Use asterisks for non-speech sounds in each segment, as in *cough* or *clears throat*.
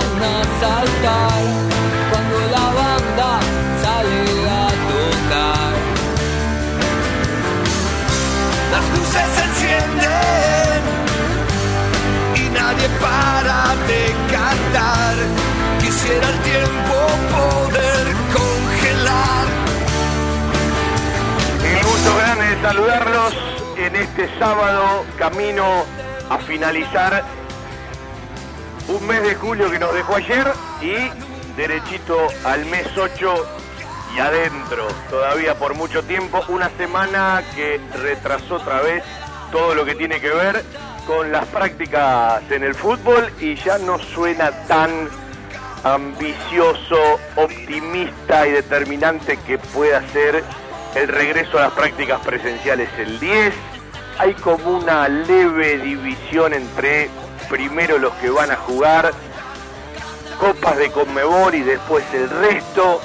empiezan a saltar cuando la banda sale a tocar. Las luces se encienden y nadie para de cantar. Quisiera el tiempo poder congelar. El gusto grande de saludarlos en este sábado camino a finalizar un mes de julio que nos dejó ayer y derechito al mes 8 y adentro, todavía por mucho tiempo, una semana que retrasó otra vez todo lo que tiene que ver con las prácticas en el fútbol y ya no suena tan ambicioso, optimista y determinante que pueda ser el regreso a las prácticas presenciales el 10. Hay como una leve división entre primero los que van a jugar copas de Conmebol y después el resto.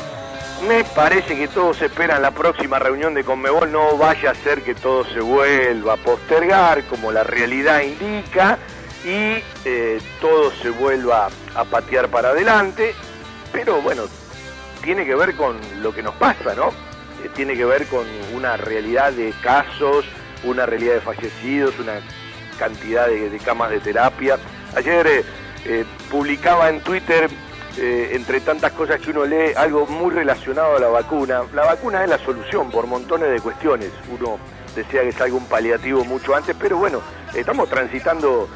Me parece que todos esperan la próxima reunión de Conmebol, no vaya a ser que todo se vuelva a postergar como la realidad indica y eh, todo se vuelva a patear para adelante, pero bueno, tiene que ver con lo que nos pasa, ¿no? Eh, tiene que ver con una realidad de casos, una realidad de fallecidos, una cantidad de, camas de terapia. Ayer eh, eh, publicaba en Twitter, eh, entre tantas cosas que uno lee, algo muy relacionado a la vacuna. La vacuna es la solución por montones de cuestiones. Uno desea que salga un paliativo mucho antes, pero bueno, estamos transitando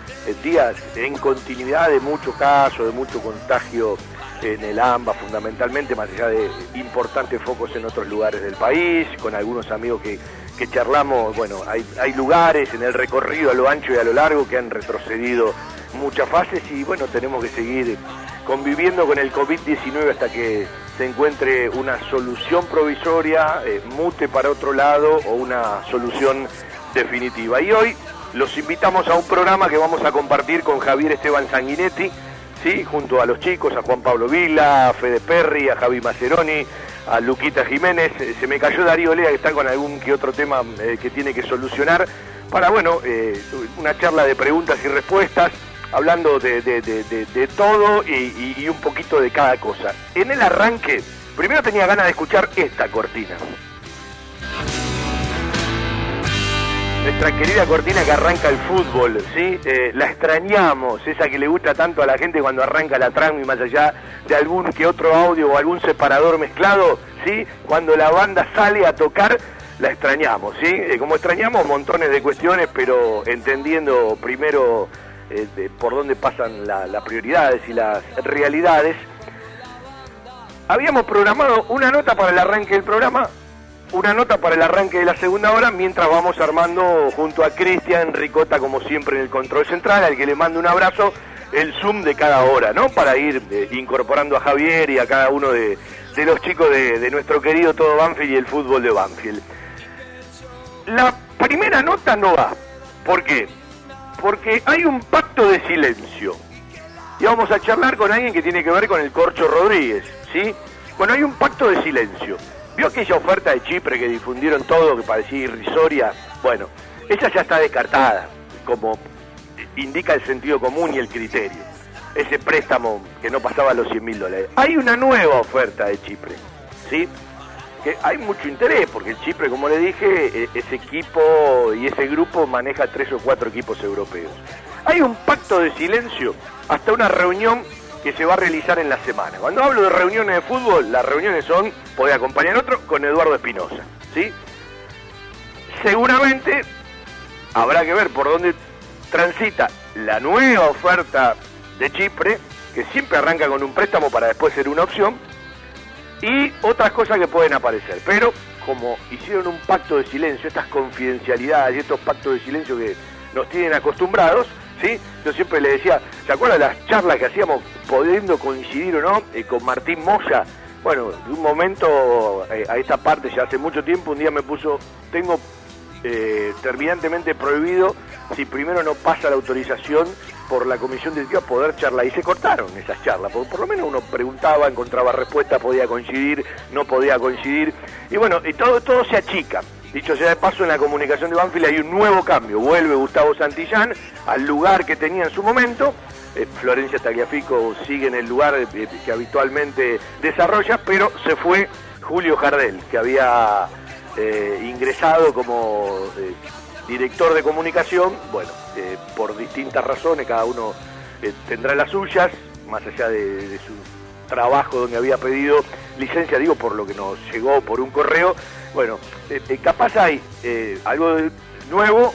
días en continuidad de mucho caso, de mucho contagio en el AMBA fundamentalmente, más allá de importantes focos en otros lugares del país, con algunos amigos que, que charlamos, bueno, hay, hay lugares en el recorrido a lo ancho y a lo largo que han retrocedido muchas fases y bueno, tenemos que seguir conviviendo con el COVID-19 hasta que se encuentre una solución provisoria, eh, mute para otro lado o una solución definitiva. Y hoy los invitamos a un programa que vamos a compartir con Javier Esteban Sanguinetti, ¿sí? junto a los chicos, a Juan Pablo Vila, a Fede Perry, a Javi Maceroni, a Luquita Jiménez. Eh, Se me cayó Darío Lea, que está con algún que otro tema eh, que tiene que solucionar, para, bueno, eh, una charla de preguntas y respuestas, hablando de, de- de- de- todo y- y un poquito de cada cosa. En el arranque, primero tenía ganas de escuchar esta cortina. Nuestra querida cortina que arranca el fútbol, ¿sí? Eh, la extrañamos, esa que le gusta tanto a la gente cuando arranca la trama y más allá de algún que otro audio o algún separador mezclado, ¿sí? Cuando la banda sale a tocar, la extrañamos, ¿sí? Eh, como extrañamos montones de cuestiones, pero entendiendo primero eh, de por dónde pasan la- las prioridades y las realidades, habíamos programado una nota para el arranque del programa, una nota para el arranque de la segunda hora, mientras vamos armando junto a Cristian Ricota, como siempre, en el control central, al que le mando un abrazo, el Zoom de cada hora, ¿no? Para ir eh, incorporando a Javier y a cada uno de, de los chicos de, de nuestro querido Todo Banfield y el fútbol de Banfield. La primera nota no va. ¿Por qué? Porque hay un pacto de silencio. Y vamos a charlar con alguien que tiene que ver con el Corcho Rodríguez, ¿sí? Bueno, hay un pacto de silencio. ¿Vio aquella oferta de Chipre que difundieron todo, que parecía irrisoria? Bueno, esa ya está descartada, como indica el sentido común y el criterio. Ese préstamo que no pasaba los 100 mil dólares. Hay una nueva oferta de Chipre, ¿sí? Que hay mucho interés, porque el Chipre, como le dije, e- ese equipo y ese grupo maneja tres o cuatro equipos europeos. Hay un pacto de silencio hasta una reunión que se va a realizar en la semana. Cuando hablo de reuniones de fútbol, las reuniones son, puede acompañar otro, con Eduardo Espinosa, ¿sí? Seguramente habrá que ver por dónde transita la nueva oferta de Chipre, que siempre arranca con un préstamo para después ser una opción, y otras cosas que pueden aparecer. Pero como hicieron un pacto de silencio, estas confidencialidades y estos pactos de silencio que nos tienen acostumbrados, ¿sí? Yo siempre le decía, ¿se acuerdan las charlas que hacíamos pudiendo coincidir o no eh, con Martín Moya? Bueno, de un momento eh, a esta parte, ya hace mucho tiempo, un día me puso, tengo eh, terminantemente prohibido, si primero no pasa la autorización por la comisión directiva, poder charlar. Y se cortaron esas charlas, porque por lo menos uno preguntaba, encontraba respuesta, podía coincidir, no podía coincidir. Y bueno, y todo, todo se achica. Dicho sea de paso, en la comunicación de Banfield hay un nuevo cambio. Vuelve Gustavo Santillán al lugar que tenía en su momento. Eh, Florencia Tagliafico sigue en el lugar eh, que habitualmente desarrolla, pero se fue Julio Jardel, que había eh, ingresado como eh, director de comunicación, bueno, eh, por distintas razones, cada uno eh, tendrá las suyas, más allá de su trabajo donde había pedido licencia, digo, por lo que nos llegó por un correo, bueno, eh, eh, capaz hay eh, algo nuevo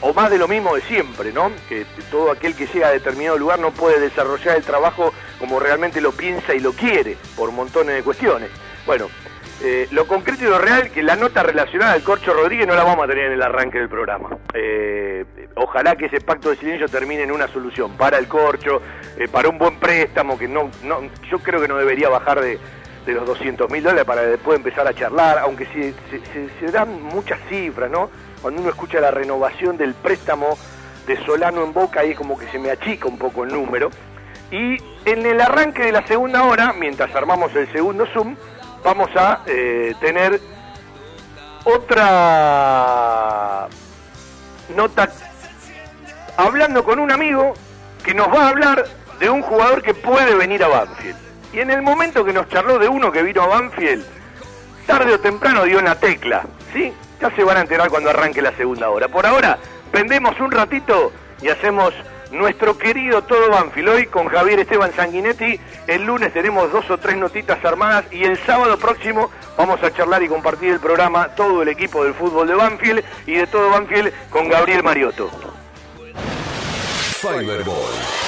o más de lo mismo de siempre, ¿no? Que todo aquel que llega a determinado lugar no puede desarrollar el trabajo como realmente lo piensa y lo quiere, por montones de cuestiones. Bueno, eh, lo concreto y lo real, que la nota relacionada al Corcho Rodríguez no la vamos a tener en el arranque del programa. Eh, ojalá que ese pacto de silencio termine en una solución para el Corcho, eh, para un buen préstamo, que no, no yo creo que no debería bajar de, de los 200 mil dólares para después empezar a charlar, aunque se, se- dan muchas cifras, ¿no? Cuando uno escucha la renovación del préstamo de Solano en Boca, ahí como que se me achica un poco el número. Y en el arranque de la segunda hora, mientras armamos el segundo Zoom, vamos a eh, tener otra nota hablando con un amigo que nos va a hablar de un jugador que puede venir a Banfield. Y en el momento que nos charló de uno que vino a Banfield, tarde o temprano dio en la tecla, ¿sí? Ya se van a enterar cuando arranque la segunda hora. Por ahora, vendemos un ratito y hacemos nuestro querido Todo Banfield hoy con Javier Esteban Sanguinetti. El lunes tenemos dos o tres notitas armadas y el sábado próximo vamos a charlar y compartir el programa todo el equipo del fútbol de Banfield y de Todo Banfield con Gabriel Mariotto. Fiberball.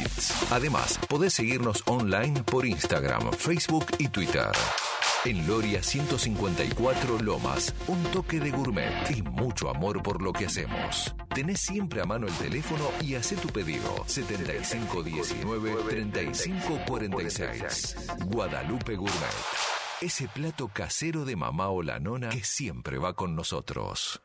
Además, podés seguirnos online por Instagram, Facebook y Twitter. En Loria 154 Lomas, un toque de gourmet y mucho amor por lo que hacemos. Tenés siempre a mano el teléfono y haz tu pedido 7519-3546. Guadalupe Gourmet. Ese plato casero de mamá o la nona que siempre va con nosotros.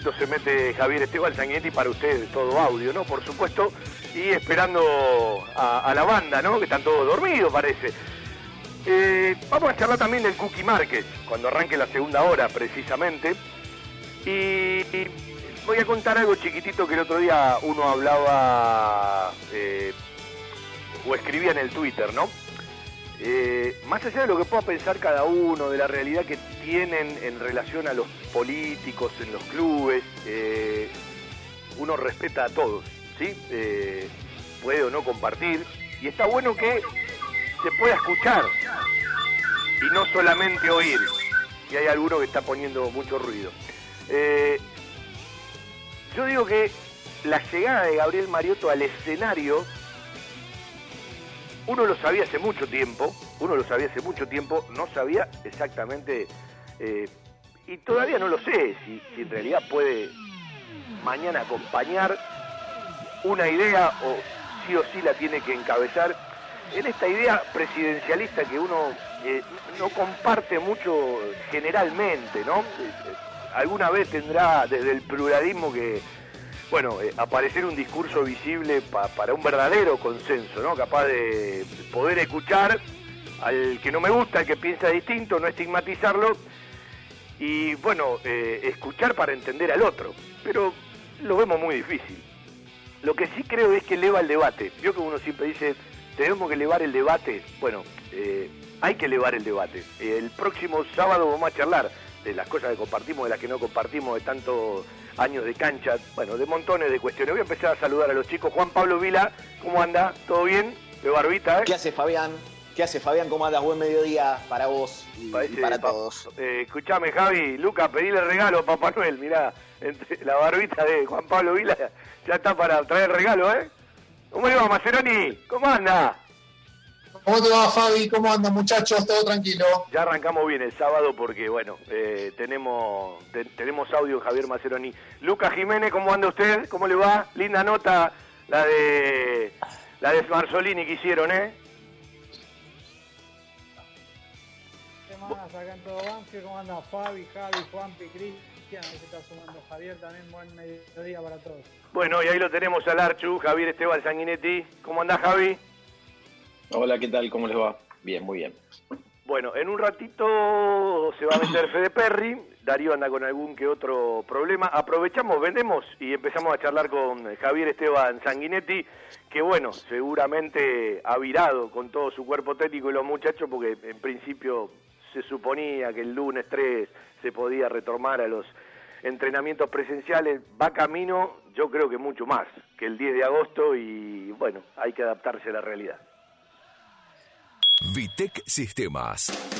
Ratito se mete Javier Esteban Sanguinetti para ustedes, todo audio, ¿no? Por supuesto, y esperando a, a la banda, ¿no? Que están todos dormidos, parece. Eh, vamos a charlar también del Cookie Market, cuando arranque la segunda hora, precisamente. Y, y voy a contar algo chiquitito que el otro día uno hablaba eh, o escribía en el Twitter, ¿no? Eh, más allá de lo que pueda pensar cada uno, de la realidad que tienen en relación a los políticos en los clubes, eh, uno respeta a todos, ¿sí? Eh, puede o no compartir, y está bueno que se pueda escuchar y no solamente oír, y hay alguno que está poniendo mucho ruido. Yo digo que la llegada de Gabriel Mariotto al escenario uno lo sabía hace mucho tiempo, uno lo sabía hace mucho tiempo, no sabía exactamente, eh, y todavía no lo sé, si, en realidad puede mañana acompañar una idea o sí o sí la tiene que encabezar en esta idea presidencialista que uno eh, no comparte mucho generalmente, ¿no? Eh, alguna vez tendrá desde el pluralismo que bueno, eh, aparecer un discurso visible pa, para un verdadero consenso, ¿no? Capaz de poder escuchar al que no me gusta, al que piensa distinto, no estigmatizarlo y, bueno, eh, escuchar para entender al otro. Pero lo vemos muy difícil. Lo que sí creo es que eleva el debate. Yo que uno siempre dice, tenemos que elevar el debate. Bueno, eh, hay que elevar el debate. el próximo sábado vamos a charlar de las cosas que compartimos, de las que no compartimos, de tanto años de cancha, bueno, de montones de cuestiones. Voy a empezar a saludar a los chicos. Juan Pablo Vila, ¿cómo anda? ¿Todo bien? De barbita, ¿eh? ¿Qué hace Fabián? ¿Qué hace Fabián? ¿Cómo andas? Buen mediodía para vos y, Parece, y para pa- todos. Eh, escuchame, Javi, Luca, pedile regalo a Papá Noel, mirá. entre la barbita de Juan Pablo Vila ya está para traer regalo, ¿eh? ¿Cómo le va, Maceroni? ¿Cómo anda? ¿Cómo te va, Fabi? ¿Cómo andan, muchachos? ¿Todo tranquilo? Ya arrancamos bien el sábado porque, bueno, eh, tenemos te- tenemos audio de Javier Maceroni. Lucas Jiménez, ¿cómo anda usted? ¿Cómo le va? Linda nota la de la de Marzolini que hicieron, ¿eh? ¿Qué más acá en todo Banfield? ¿Cómo anda Fabi, Javi, Juanpi, Cristian? Ahí se está sumando Javier también. Buen mediodía para todos. Bueno, y ahí lo tenemos al Archu, Javier Esteban Sanguinetti. ¿Cómo anda, Javi? Hola, ¿qué tal? ¿Cómo les va? Bien, muy bien. Bueno, en un ratito se va a meter Fede Perry. Darío anda con algún que otro problema. Aprovechamos, vendemos y empezamos a charlar con Javier Esteban Sanguinetti, que bueno, seguramente ha virado con todo su cuerpo técnico y los muchachos, porque en principio se suponía que el lunes 3 se podía retomar a los entrenamientos presenciales. Va camino, yo creo que mucho más que el 10 de agosto y bueno, hay que adaptarse a la realidad. Vitec Sistemas.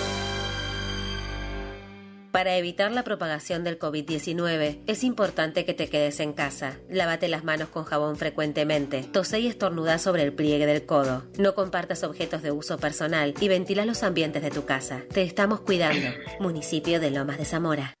Para evitar la propagación del COVID-19, es importante que te quedes en casa. Lávate las manos con jabón frecuentemente. Tose y estornuda sobre el pliegue del codo. No compartas objetos de uso personal y ventila los ambientes de tu casa. Te estamos cuidando. Municipio de Lomas de Zamora.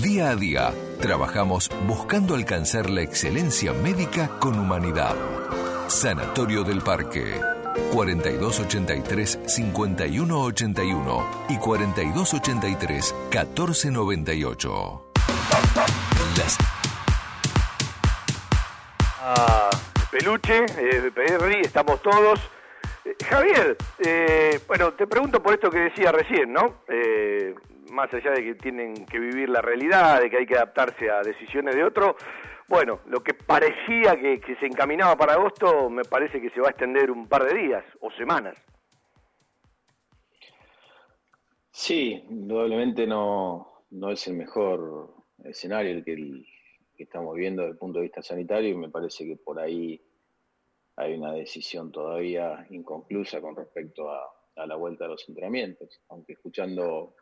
Día a día, trabajamos buscando alcanzar la excelencia médica con humanidad. Sanatorio del Parque. 4283-5181 y 4283-1498. Las Ah, Peluche, eh, Perry, estamos todos. Eh, Javier, eh, bueno, te pregunto por esto que decía recién, ¿no? Más allá de que tienen que vivir la realidad, de que hay que adaptarse a decisiones de otro, bueno, lo que parecía que, se encaminaba para agosto, me parece que se va a extender un par de días o semanas. Sí, indudablemente no, no es el mejor escenario el que, el que estamos viendo desde el punto de vista sanitario y me parece que por ahí hay una decisión todavía inconclusa con respecto a, a la vuelta de los entrenamientos. Aunque escuchando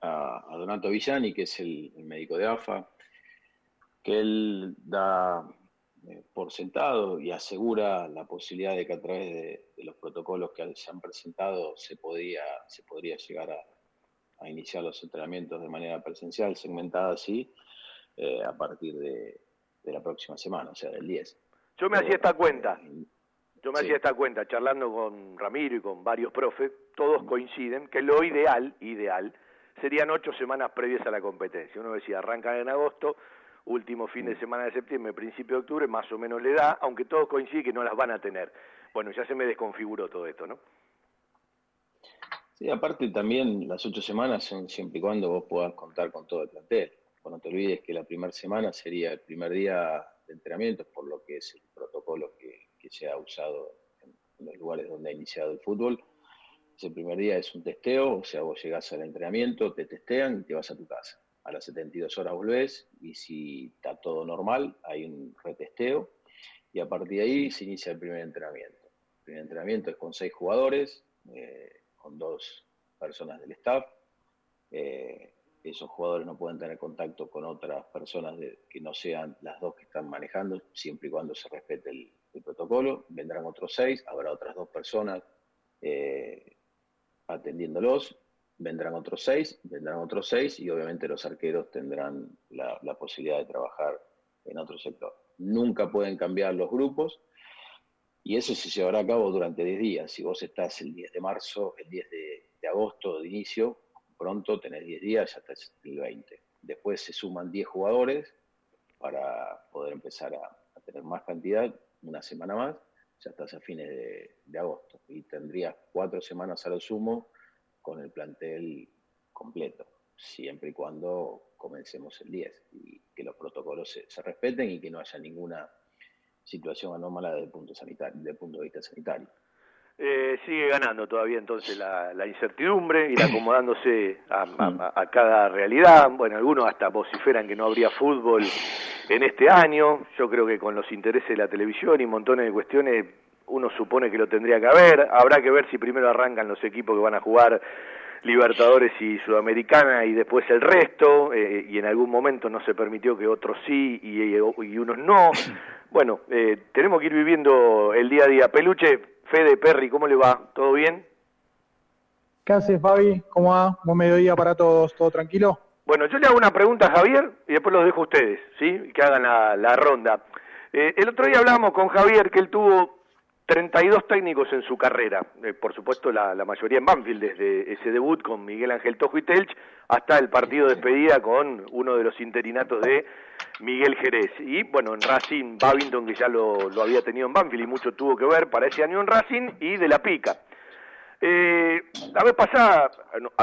a, a Donato Villani, que es el, el médico de AFA, que él da eh, por sentado y asegura la posibilidad de que a través de, de los protocolos que se han presentado se, podía, se podría llegar a, a iniciar los entrenamientos de manera presencial, segmentada así, eh, a partir de, de, la próxima semana, o sea, del 10. Yo me hacía esta cuenta, yo me sí. hacía esta cuenta, charlando con Ramiro y con varios profes, todos coinciden que lo ideal, ideal, serían ocho semanas previas a la competencia. Uno decía, arrancan en agosto, último fin de semana de septiembre, principio de octubre, más o menos le da, aunque todos coinciden que no las van a tener. Bueno, ya se me desconfiguró todo esto, ¿no? Sí, aparte también las ocho semanas son siempre y cuando vos puedas contar con todo el plantel. Bueno, no te olvides que la primera semana sería el primer día de entrenamiento, por lo que es el protocolo que, que se ha usado en, en, los lugares donde ha iniciado el fútbol. Ese primer día es un testeo, o sea, vos llegás al entrenamiento, te testean y te vas a tu casa. A las 72 horas volvés y si está todo normal, hay un retesteo y a partir de ahí se inicia el primer entrenamiento. El primer entrenamiento es con seis jugadores, eh, con dos personas del staff. Eh, esos jugadores no pueden tener contacto con otras personas que no sean las dos que están manejando, siempre y cuando se respete el, el protocolo. Vendrán otros seis, habrá otras dos personas eh, atendiéndolos. Vendrán otros seis, vendrán otros seis y obviamente los arqueros tendrán la, posibilidad de trabajar en otro sector. Nunca pueden cambiar los grupos, Y eso se llevará a cabo durante 10 días. Si vos estás el 10 de marzo, el 10 de, agosto de inicio, pronto tenés 10 días, ya estás el 20. Después se suman 10 jugadores para poder empezar a tener más cantidad, una semana más, ya estás a fines de, de agosto. Y tendrías cuatro semanas a lo sumo con el plantel completo, siempre y cuando comencemos el 10 y que los protocolos se, se respeten y que no haya ninguna situación anómala desde el punto, sanitario, desde el punto de vista sanitario. Eh, sigue ganando todavía entonces la, la incertidumbre, ir acomodándose a, a- a cada realidad. Bueno, algunos hasta vociferan que no habría fútbol en este año. Yo creo que con los intereses de la televisión y montones de cuestiones, uno supone que lo tendría que haber. Habrá que ver si primero arrancan los equipos que van a jugar Libertadores y Sudamericana y después el resto, eh, y en algún momento no se permitió que otros sí y, y unos no. *clears throat* Bueno, eh, tenemos que ir viviendo el día a día. Peluche, Fede, Perry, ¿cómo le va? ¿Todo bien? ¿Qué hace Fabi? ¿Cómo va? Buen mediodía para todos, ¿todo tranquilo? Bueno, yo le hago una pregunta a Javier y después los dejo a ustedes, ¿sí? Que hagan la, la ronda. Eh, el otro día hablamos con Javier que él tuvo 32 técnicos en su carrera, Eh, por supuesto la, la mayoría en Banfield, desde ese debut con Miguel Ángel Tojo y Telch hasta el partido de despedida con uno de los interinatos de Miguel Jerez. Y bueno, en Racing, Babington, que ya lo, lo había tenido en Banfield y mucho tuvo que ver para ese año en Racing, y de la pica. Eh, la vez pasada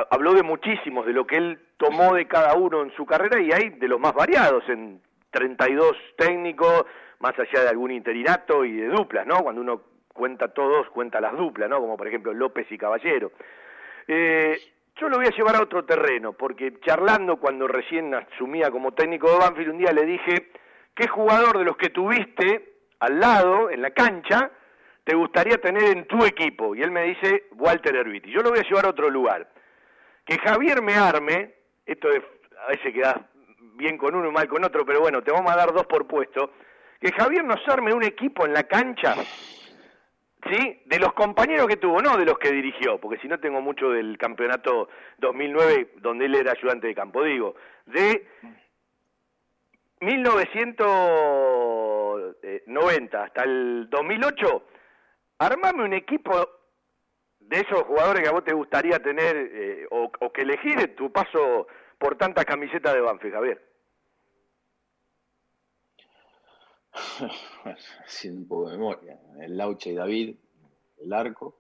habló de muchísimos, de lo que él tomó de cada uno en su carrera y hay de los más variados, en 32 técnicos, más allá de algún interinato y de duplas, ¿no? Cuando uno cuenta todos, cuenta las duplas, ¿no? Como por ejemplo López y Caballero. Eh, yo lo voy a llevar a otro terreno, porque charlando cuando recién asumía como técnico de Banfield, un día le dije, ¿qué jugador de los que tuviste al lado, en la cancha, te gustaría tener en tu equipo? Y él me dice, Walter Erviti. Yo lo voy a llevar a otro lugar. Que Javier me arme, esto es, a veces queda bien con uno y mal con otro, pero bueno, te vamos a dar dos por puesto, que Javier nos arme un equipo en la cancha ¿sí? De los compañeros que tuvo, no de los que dirigió, porque si no tengo mucho del campeonato 2009, donde él era ayudante de campo, digo, de 1990 hasta el 2008, armame un equipo de esos jugadores que a vos te gustaría tener eh, o, que elegir en tu paso por tantas camisetas de Banfield, Javier. *laughs* Haciendo un poco de memoria. El Laucha y David, el arco,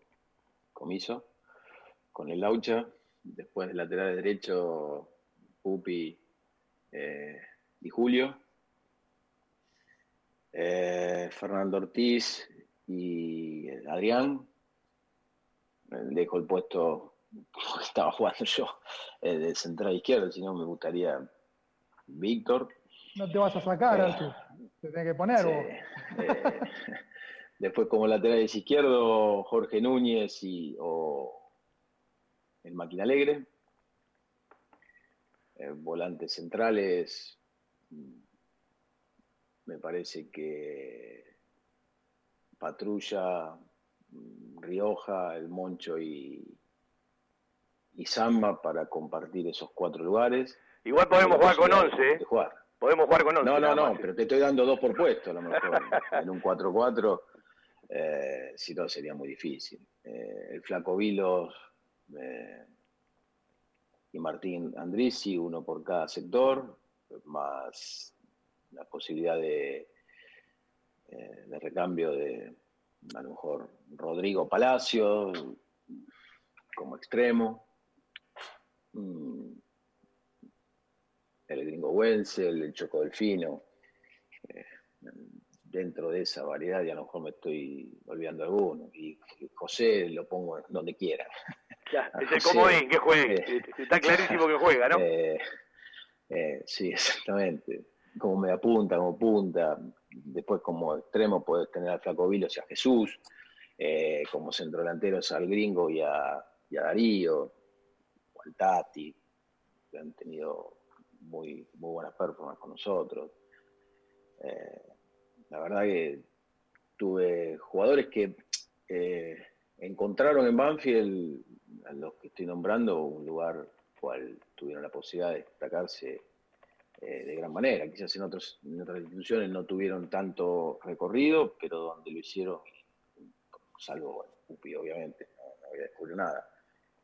comiso, con el Laucha, después del lateral derecho, Pupi eh, y Julio, eh, Fernando Ortiz y Adrián, Eh, dejo el puesto que estaba jugando yo eh, de central izquierdo, si no me gustaría Víctor, No te vas a sacar, Eh. Te tenés que poner Sí, vos. eh, *laughs* después como laterales izquierdo, Jorge Núñez y, o el Máquina Alegre. Volantes centrales, mm, me parece que Patrulla, Rioja, El Moncho y, y Samba para compartir esos cuatro lugares. Igual podemos jugar con Posibilidad 11, ¿eh? de jugar. Podemos jugar con 11. No, no, no, más. pero te estoy dando dos por puesto a lo mejor. *laughs* en un 4-4, eh, si no sería muy difícil. Eh, el Flaco Vilos eh, y Martín Andrisi, uno por cada sector, más la posibilidad de, eh, de recambio de a lo mejor Rodrigo Palacio como extremo. Mm, el gringo Wenzel, el Choco Delfino, eh, dentro de esa variedad, y a lo mejor me estoy olvidando alguno, y José lo pongo donde quiera. Ya, *laughs* es José, comodín, que juegue. eh, Está clarísimo que juega, ¿no? *laughs* sí, exactamente. Como media punta, como punta. Después como extremo puedes tener al Flaco Vilos y a Jesús. Eh, como centrodelanteros al Gringo y a, y a Darío. O al Tati. Que han tenido muy, muy buenas performances con nosotros. Eh, la verdad que tuve jugadores que eh, encontraron en Banfield, a los que estoy nombrando, un lugar cual tuvieron la posibilidad de destacarse eh, de gran manera. Quizás en, otros, en otras instituciones no tuvieron tanto recorrido, pero donde lo hicieron salvo bueno, obviamente, no, había descubierto nada,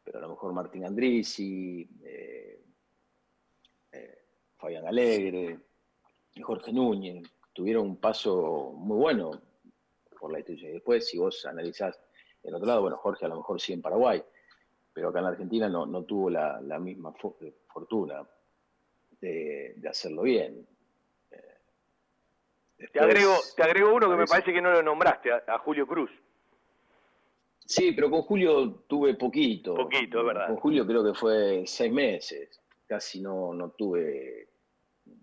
pero a lo mejor Martín Andrisi, eh, eh, Fabián Alegre, Jorge Núñez, tuvieron un paso muy bueno por la institución. Y después, si vos analizás el otro lado, bueno, Jorge a lo mejor sí en Paraguay, pero acá en la Argentina no, no tuvo la, la misma fo- fortuna de, de hacerlo bien. Te Después, agrego, te agrego uno que me parece- que no lo nombraste, a, a Julio Cruz. Sí, pero con Julio tuve poquito. Poquito, es verdad. Con Julio creo que fue seis meses. Casi no, no tuve.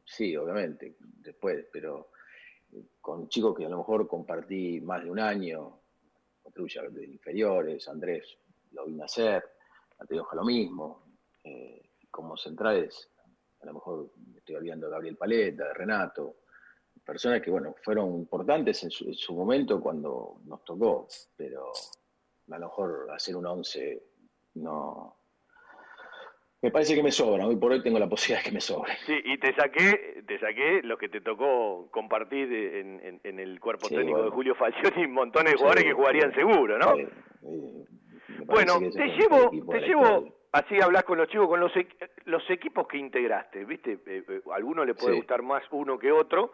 Sí, obviamente, después, pero con chicos que a lo mejor compartí más de un año, Patrulla de inferiores, Andrés lo vine a hacer, Mateoja lo mismo. eh, como centrales, a lo mejor me estoy olvidando de Gabriel Paleta, de Renato, personas que, bueno, fueron importantes en su, en su momento cuando nos tocó, pero a lo mejor hacer un 11 no. Me parece que me sobra. Hoy por hoy tengo la posibilidad de que me sobre. Sí, y te saqué, te saqué lo que te tocó compartir en, en- en el cuerpo Sí, técnico bueno. de Julio Falcioni, montones de Sí, jugadores que jugarían seguro, ¿no? Sí, Bueno, te llevo, equipo te llevo. Así hablas con los chicos, con los, equ- los equipos que integraste, ¿viste? Eh, eh, a algunos le puede Sí. gustar más uno que otro.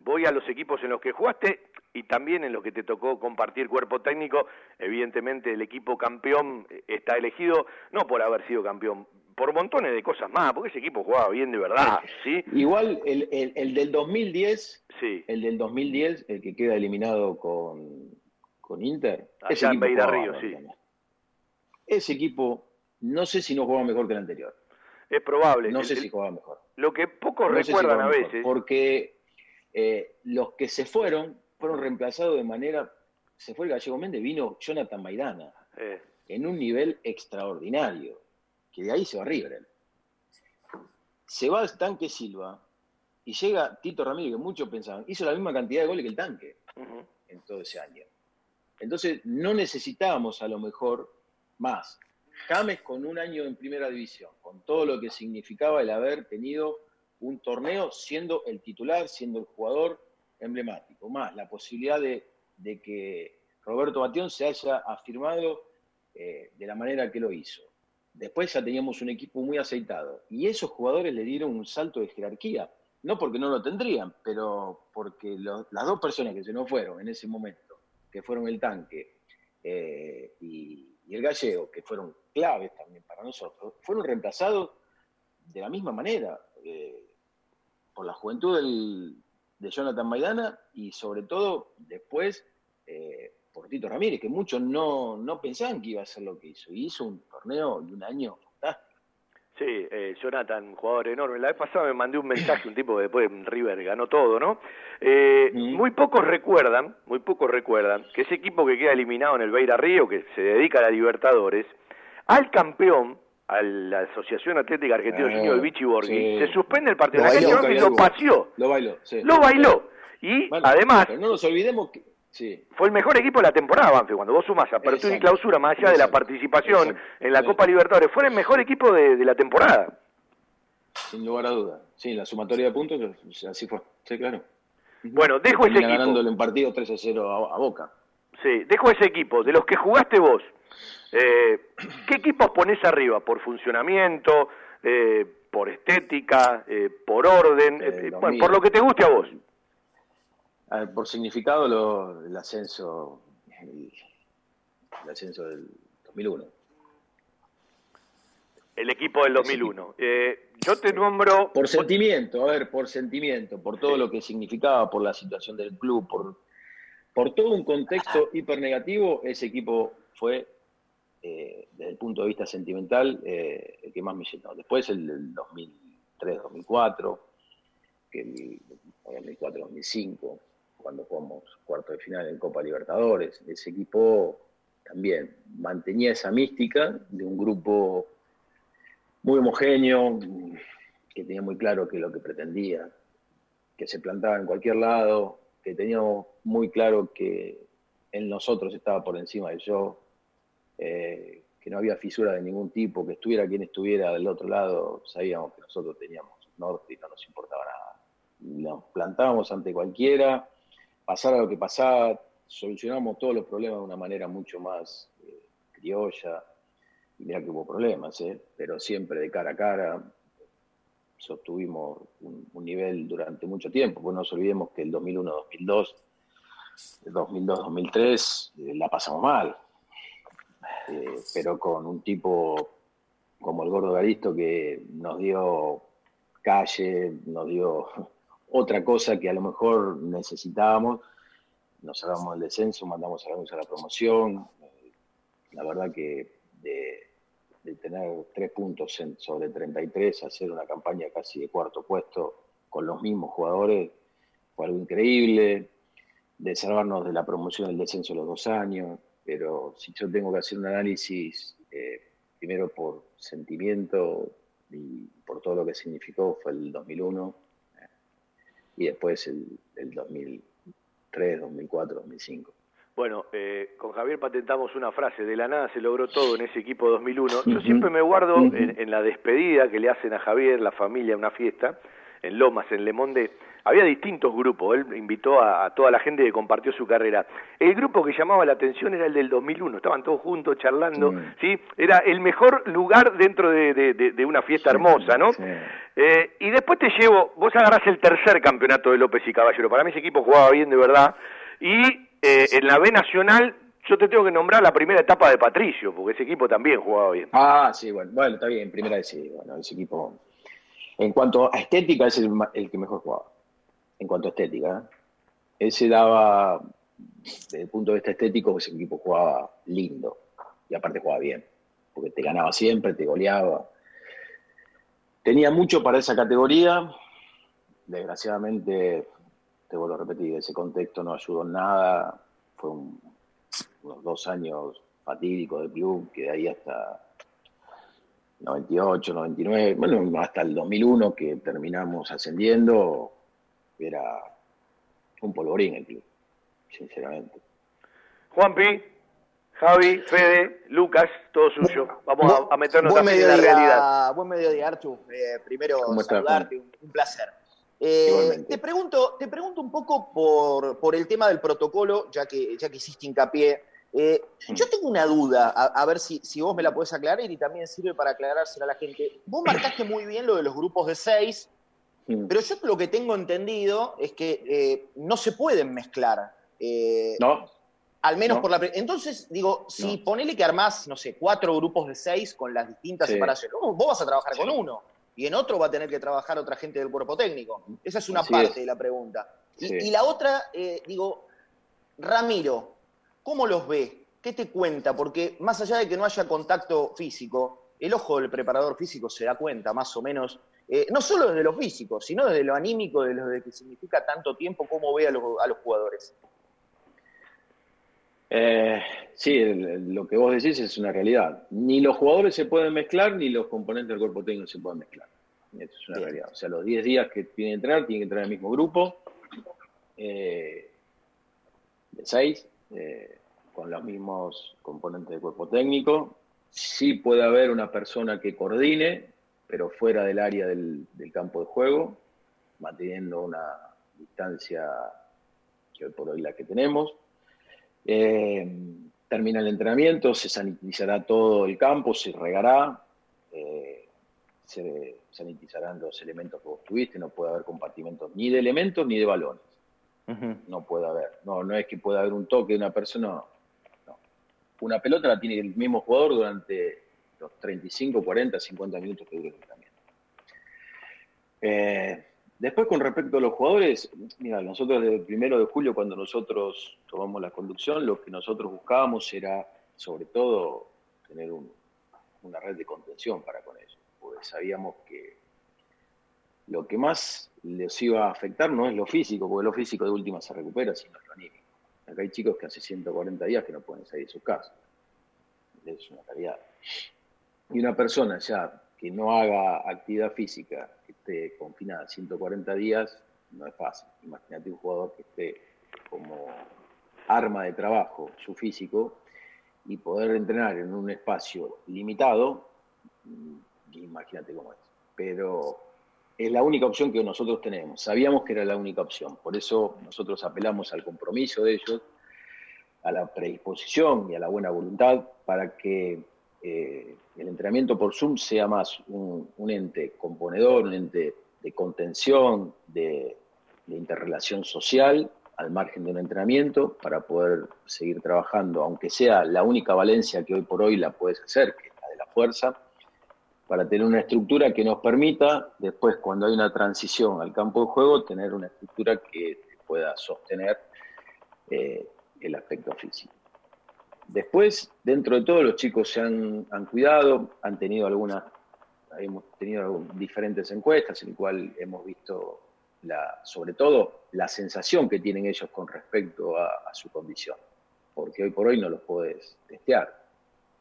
Voy a los equipos en los que jugaste y también en los que te tocó compartir cuerpo técnico. Evidentemente el equipo campeón eh, está elegido no por haber sido campeón, por montones de cosas más, porque ese equipo jugaba bien de verdad, ¿sí? Igual el, el- el del 2010, Sí. el del 2010, el que queda eliminado con, con Inter, Allá ese en equipo Beira jugaba Río, sí. Ese equipo, no sé si no jugaba mejor que el anterior. Es probable. No El- sé si jugaba mejor. Lo que pocos No sé si recuerdan a mejor, veces. Porque eh, los que se fueron, fueron reemplazados de manera. Se fue el gallego Méndez, vino Jonathan Maidana, eh, en un nivel extraordinario, que de ahí se va River. Se va el tanque Silva y llega Tito Ramírez, que muchos pensaban, hizo la misma cantidad de goles que el tanque en todo ese año. Entonces, no necesitábamos a lo mejor más. James con un año en primera división, con todo lo que significaba el haber tenido un torneo siendo el titular, siendo el jugador emblemático, más la posibilidad de, que Roberto Batión se haya afirmado eh, de la manera que lo hizo. Después ya teníamos un equipo muy aceitado y esos jugadores le dieron un salto de jerarquía, no porque no lo tendrían, pero porque las dos personas que se nos fueron en ese momento, que fueron el tanque eh, y el gallego, que fueron claves también para nosotros, fueron reemplazados de la misma manera, eh, por la juventud del- de Jonathan Maidana y sobre todo después eh, por Tito Ramírez, que muchos no, no pensaban que iba a hacer lo que hizo, y hizo un torneo y un año fantástico. Sí, eh, Jonathan, jugador enorme. La vez pasada me mandé un mensaje, un tipo que después River ganó todo, ¿no? Eh, Muy pocos recuerdan, muy pocos recuerdan que ese equipo que queda eliminado en el Beira Río, que se dedica a la Libertadores, al campeón, a la Asociación Atlética Argentina Ah, Junior, el Vichy Borghi, sí. se suspende el partido. Lo La bailó, de Banfield Cabialbo. lo paseó, Lo bailó, sí. lo bailó. Y además, pero no nos olvidemos que. Sí. fue el mejor equipo de la temporada, Banfield. Cuando vos sumas apertura y Exacto. clausura, más allá de la participación Exacto. en la. Copa Libertadores, fue el mejor equipo de, de la temporada. Sin lugar a duda. Sí, la sumatoria de puntos, así fue. Sí, claro. Bueno, dejo ese equipo. ganándole un partido 3 a 0 a, a Boca. Sí, dejo ese equipo. De los que jugaste vos, eh, *clears throat* ¿qué equipos ponés arriba? ¿Por funcionamiento? eh, ¿Por estética? eh, ¿Por orden? Bueno, por lo que te guste a vos. A ver, por significado, lo- el ascenso el, el ascenso del 2001. El equipo del 2001. Eh, yo te nombro... Por sentimiento, a ver, por sentimiento, por todo lo que significaba, por la situación del club, por, por todo un contexto hiper negativo, ese equipo fue, eh, desde el punto de vista sentimental, eh, el que más me llenó. Después el del 2003-2004, que el 2004-2005, cuando jugamos cuarto de final en Copa Libertadores, ese equipo también mantenía esa mística de un grupo muy homogéneo, que tenía muy claro que lo que pretendía, que se plantaba en cualquier lado, que teníamos muy claro que en nosotros estaba por encima del yo, eh, que no había fisura de ningún tipo, que estuviera quien estuviera del otro lado, sabíamos que nosotros teníamos norte y no nos importaba nada. Nos plantábamos ante cualquiera, pasara lo que pasara, solucionamos todos los problemas de una manera mucho más eh, criolla. Y mira que hubo problemas, ¿eh? pero siempre de cara a cara. Sostuvimos un, un nivel durante mucho tiempo, pues no nos olvidemos que el 2001-2002, el 2002-2003, eh, la pasamos mal. Eh, pero con un tipo como el Gordo Garisto que nos dio calle, nos dio *laughs* otra cosa que a lo mejor necesitábamos. Nos sacamos el descenso, mandamos a la, promoción. La verdad que de, de tener tres puntos en- sobre 33, hacer una campaña casi de cuarto puesto con los mismos jugadores, fue algo increíble. De salvarnos de la promoción del descenso los dos años, pero si yo tengo que hacer un análisis, eh, primero por sentimiento y por todo lo que significó, fue el 2001 eh, y después el, el 2003, 2004, 2005. Bueno, eh, con Javier patentamos una frase, de la nada se logró todo en ese equipo 2001. Yo siempre me guardo en, en la despedida que le hacen a Javier, la familia, una fiesta, en Lomas, en Le Monde. Había distintos grupos, él invitó a, a toda la gente que compartió su carrera. El grupo que llamaba la atención era el del 2001, estaban todos juntos charlando, ¿sí? Era el mejor lugar dentro de, de- de- de una fiesta hermosa, ¿no? Eh, y después te llevo, vos agarrás el tercer campeonato de López y Caballero. Para mí ese equipo jugaba bien de verdad. Y eh, en la B Nacional, yo te tengo que nombrar la primera etapa de Patricio, porque ese equipo también jugaba bien. Ah, sí, bueno, bueno, está bien, primera vez sí, bueno, ese equipo. En cuanto a estética, es el, el que mejor jugaba. En cuanto a estética, ¿eh? ese daba, desde el punto de vista estético, ese equipo jugaba lindo. Y aparte jugaba bien, porque te ganaba siempre, te goleaba. Tenía mucho para esa categoría. Desgraciadamente, te vuelvo a repetir, ese contexto no ayudó en nada. Fue un- unos dos años fatídicos del club, que de ahí hasta 98, 99, bueno, hasta el 2001 que terminamos ascendiendo, era un polvorín el club, sinceramente. Juanpi, Javi, Fede, Lucas, todo suyo. Vamos a, a meternos también en la mediodía, realidad. buen mediodía, Archu. Eh, primero ¿Cómo estás, saludarte, un, un placer. Eh, te pregunto, te pregunto un poco por, por el tema del protocolo, ya que, ya que hiciste hincapié. Eh, yo tengo una duda, a, a ver si, si vos me la podés aclarar y también sirve para aclarársela a la gente. Vos marcaste muy bien lo de los grupos de seis, Mm. pero yo lo que tengo entendido es que eh, no se pueden mezclar. Eh, No, al menos No. por la... Entonces, digo, si ponele que armás, no sé, cuatro grupos de seis con las distintas Sí. separaciones, vos vas a trabajar con uno y en otro va a tener que trabajar otra gente del cuerpo técnico. Esa es una Así parte es. de la pregunta. Y la otra, eh, digo, Ramiro, ¿cómo los ve? ¿Qué te cuenta? Porque más allá de que no haya contacto físico, el ojo del preparador físico se da cuenta más o menos, eh, no solo desde lo físico, sino desde lo anímico, de lo de que significa tanto tiempo, cómo ve a los, a los jugadores. Eh, sí, el- lo que vos decís es una realidad. Ni los jugadores se pueden mezclar, ni los componentes del cuerpo técnico se pueden mezclar. Eso es una realidad. O sea, los 10 días que tienen que entrenar, tienen que entrenar en el mismo grupo, eh, de 6, con los mismos componentes del cuerpo técnico. Sí puede haber una persona que coordine, pero fuera del área del, del campo de juego, manteniendo una distancia que hoy por hoy la que tenemos. Eh, termina el entrenamiento, se sanitizará todo el campo, se regará, eh, se sanitizarán los elementos que vos tuviste, no puede haber compartimentos ni de elementos ni de balones. No puede haber. No, no es que pueda haber un toque de una persona, no. Una pelota la tiene el mismo jugador durante los 35, 40, 50 minutos que dure el entrenamiento. Eh, después, con respecto a los jugadores, mira, nosotros desde el primero de julio, cuando nosotros tomamos la conducción, lo que nosotros buscábamos era, sobre todo, tener un- una red de contención para con ellos, porque sabíamos que lo que más les iba a afectar no es lo físico, porque lo físico de última se recupera, sino lo anímico. Acá hay chicos que hace 140 días que no pueden salir de sus casas. Es una realidad. Y una persona ya que no haga actividad física, que esté confinada 140 días, no es fácil. Imagínate un jugador que esté como arma de trabajo su físico y poder entrenar en un espacio limitado, mm, imagínate cómo es. Pero es la única opción que nosotros tenemos. Sabíamos que era la única opción, por eso nosotros apelamos al compromiso de ellos a la predisposición y a la buena voluntad para que eh, el entrenamiento por Zoom sea más un, ente componedor, un ente de contención, de, de interrelación social al margen de un entrenamiento para poder seguir trabajando, aunque sea la única valencia que hoy por hoy la puedes hacer, que es la de la fuerza, para tener una estructura que nos permita, después cuando hay una transición al campo de juego, tener una estructura que pueda sostener eh, el aspecto físico. Después, dentro de todo, los chicos se han, han cuidado, han tenido algunas, hemos tenido diferentes encuestas en cuales hemos visto la, sobre todo la sensación que tienen ellos con respecto a, su condición, porque hoy por hoy no los puedes testear,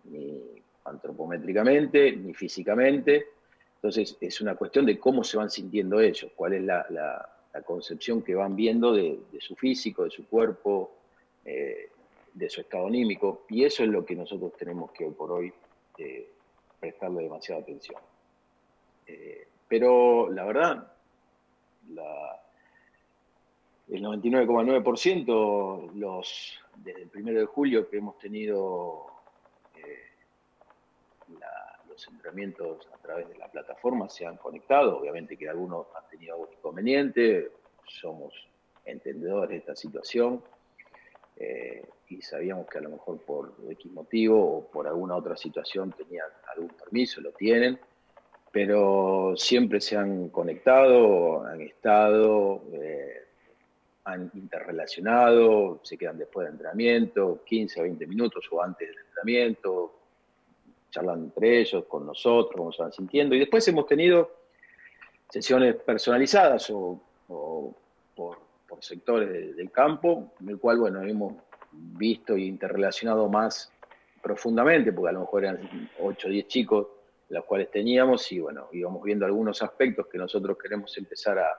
ni antropométricamente, ni físicamente, entonces es una cuestión de cómo se van sintiendo ellos, cuál es la, la, la concepción que van viendo de, de, su físico, de su cuerpo, eh, de su estado anímico, y eso es lo que nosotros tenemos que hoy por hoy eh, prestarle demasiada atención. Eh, pero la verdad, el 99,9% los desde el primero de julio que hemos tenido eh, los entrenamientos a través de la plataforma se han conectado, obviamente que algunos han tenido algún inconveniente, somos entendedores de esta situación y sabíamos que a lo mejor por X motivo o por alguna otra situación tenían algún permiso, lo tienen, pero siempre se han conectado, han estado, eh, han interrelacionado, se quedan después del entrenamiento, 15 a 20 minutos o antes del entrenamiento, charlan entre ellos, con nosotros, cómo se van sintiendo. Y después hemos tenido sesiones personalizadas o, por, por, sectores de, del campo, en el cual, bueno, hemos visto y interrelacionado más profundamente, porque a lo mejor eran 8 o 10 chicos los cuales teníamos y bueno, íbamos viendo algunos aspectos que nosotros queremos empezar a,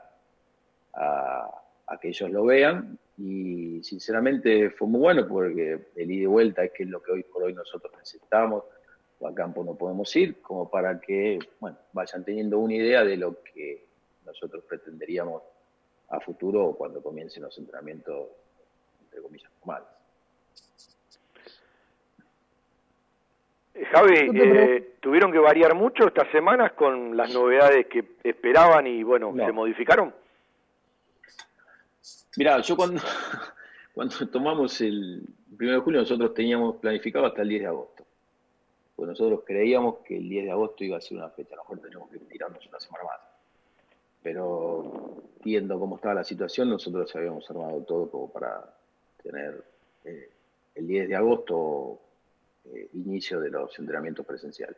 que ellos lo vean y sinceramente fue muy bueno porque el ida y vuelta es que es lo que hoy por hoy nosotros necesitamos, a campo no podemos ir, como para que bueno, vayan teniendo una idea de lo que nosotros pretenderíamos a futuro o cuando comiencen los entrenamientos, entre comillas, normales. Javi, eh, ¿tuvieron que variar mucho estas semanas con las novedades que esperaban y bueno, no. se modificaron? Mira, yo cuando, *laughs* cuando tomamos el 1 de julio nosotros teníamos planificado hasta el 10 de agosto. Pues nosotros creíamos que el 10 de agosto iba a ser una fecha, a lo mejor teníamos que tirarnos una semana más. Pero viendo cómo estaba la situación, nosotros habíamos armado todo como para tener eh, el 10 de agosto eh, inicio de los entrenamientos presenciales.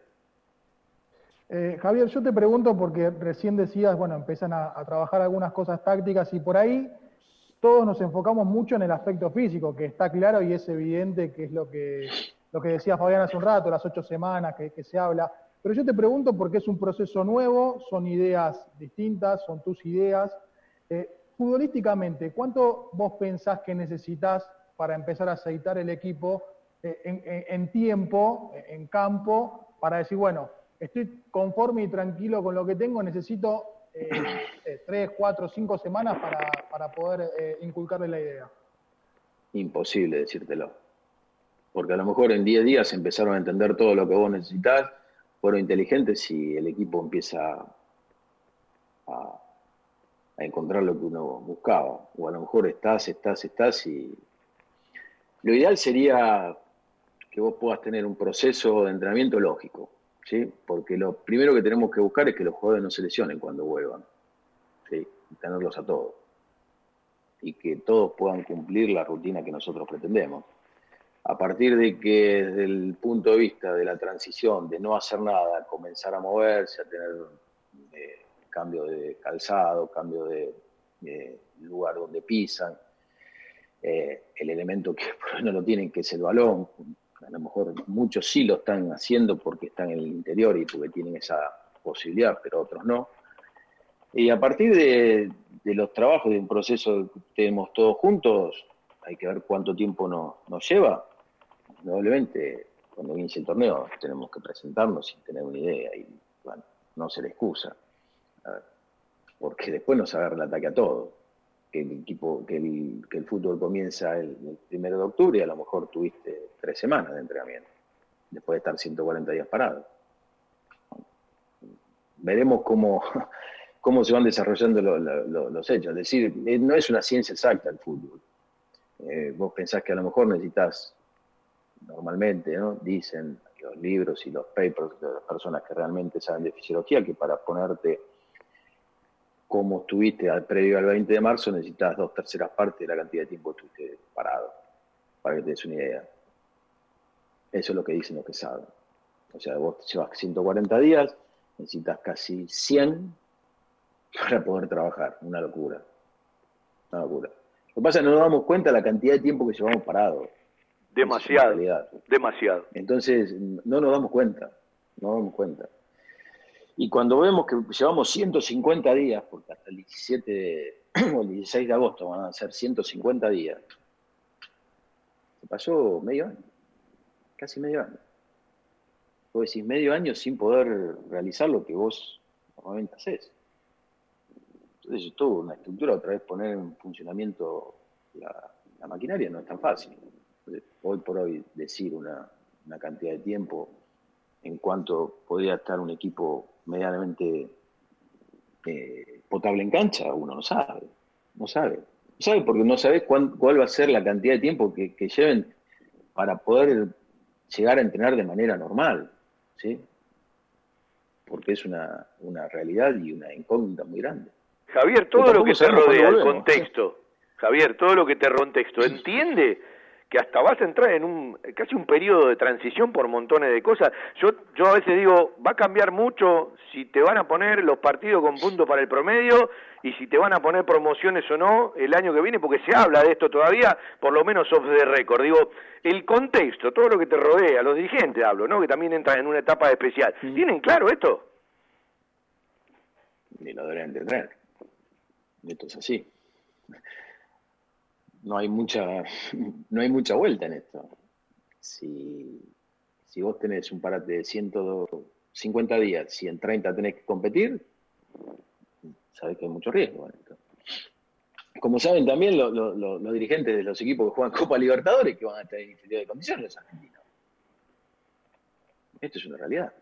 Eh, Javier, yo te pregunto porque recién decías, bueno, empiezan a, trabajar algunas cosas tácticas y por ahí todos nos enfocamos mucho en el aspecto físico, que está claro y es evidente que es lo que, lo que decía Fabián hace un rato, las ocho semanas que, que se habla. Pero yo te pregunto porque es un proceso nuevo, son ideas distintas, son tus ideas. Eh, futbolísticamente, ¿cuánto vos pensás que necesitas para empezar a aceitar el equipo en, tiempo, en campo, para decir, bueno, estoy conforme y tranquilo con lo que tengo, necesito eh, eh, tres, cuatro, cinco semanas para, para poder eh, inculcarle la idea? Imposible decírtelo. Porque a lo mejor en 10 días empezaron a entender todo lo que vos necesitas, fueron inteligentes y el equipo empieza a, a encontrar lo que uno buscaba. O a lo mejor estás, estás, estás y... Lo ideal sería que vos puedas tener un proceso de entrenamiento lógico, ¿sí? Porque lo primero que tenemos que buscar es que los jugadores no se lesionen cuando vuelvan, ¿sí? Y tenerlos a todos. Y que todos puedan cumplir la rutina que nosotros pretendemos. A partir de que desde el punto de vista de la transición, de no hacer nada, comenzar a moverse, a tener eh, cambio de calzado, cambio de, lugar donde pisan, eh, el elemento que *laughs* no lo tienen, que es el balón, a lo mejor muchos sí lo están haciendo porque están en el interior y porque tienen esa posibilidad, pero otros no. Y a partir de, los trabajos de un proceso que tenemos todos juntos, hay que ver cuánto tiempo nos, lleva. Probablemente cuando inicie el torneo tenemos que presentarnos sin tener una idea y bueno, no se le excusa. porque después nos agarra el ataque a todos. Que el equipo, que el, que el fútbol comienza el, primero de octubre y a lo mejor tuviste tres semanas de entrenamiento, después de estar 140 días parado. Veremos cómo, *laughs* cómo se van desarrollando lo- los hechos. Es decir, eh, no es una ciencia exacta el fútbol. Eh, vos pensás que a lo mejor necesitas, normalmente, ¿no? Dicen los libros y los papers de las personas que realmente saben de fisiología, que para ponerte como estuviste al previo al 20 de marzo, necesitas dos terceras partes de la cantidad de tiempo que estuviste parado, para que te des una idea. Eso es lo que dicen los que saben. O sea, vos llevas 140 días, necesitas casi 100 para poder trabajar. Una locura. Una locura. Lo que pasa es que no nos damos cuenta de la cantidad de tiempo que llevamos parado. Demasiado, demasiado. Entonces, no nos damos cuenta, no nos damos cuenta. Y cuando vemos que llevamos 150 días, porque hasta el 17 de- *clears throat* o el 16 de agosto van a ser 150 días, se pasó medio año, casi medio año. Vos decís medio año sin poder realizar lo que vos normalmente haces. Entonces, es toda una estructura, otra vez poner en funcionamiento la, maquinaria no es tan fácil. Hoy por hoy decir una, una cantidad de tiempo en cuanto podría estar un equipo medianamente eh, potable en cancha, uno no sabe, no sabe. No sabe porque no sabes cuán- cuál va a ser la cantidad de tiempo que, que lleven para poder llegar a entrenar de manera normal, ¿sí? Porque es una, una realidad y una incógnita muy grande. Javier, todo lo que te rodea, el contexto, Javier, todo lo que te rodea el contexto, entiende que hasta vas a entrar en un casi un periodo de transición por montones de cosas. Yo yo a veces digo, va a cambiar mucho si te van a poner los partidos con punto para el promedio y si te van a poner promociones o no el año que viene, porque se habla de esto todavía, por lo menos off the record. Digo, el contexto, todo lo que te rodea, los dirigentes hablo, ¿no? Que también entran en una etapa especial. ¿Tienen claro esto? Ni lo deberían entender. Esto es así. No hay mucha, no hay mucha vuelta en esto. Si, si vos tenés un parate de 150 días y en 30 tenés que competir, sabés que hay mucho riesgo en esto. Como saben también lo- lo- lo- los dirigentes de los equipos que juegan *laughs* Copa Libertadores que van a estar en inferior de condiciones los argentinos. Esto es una realidad.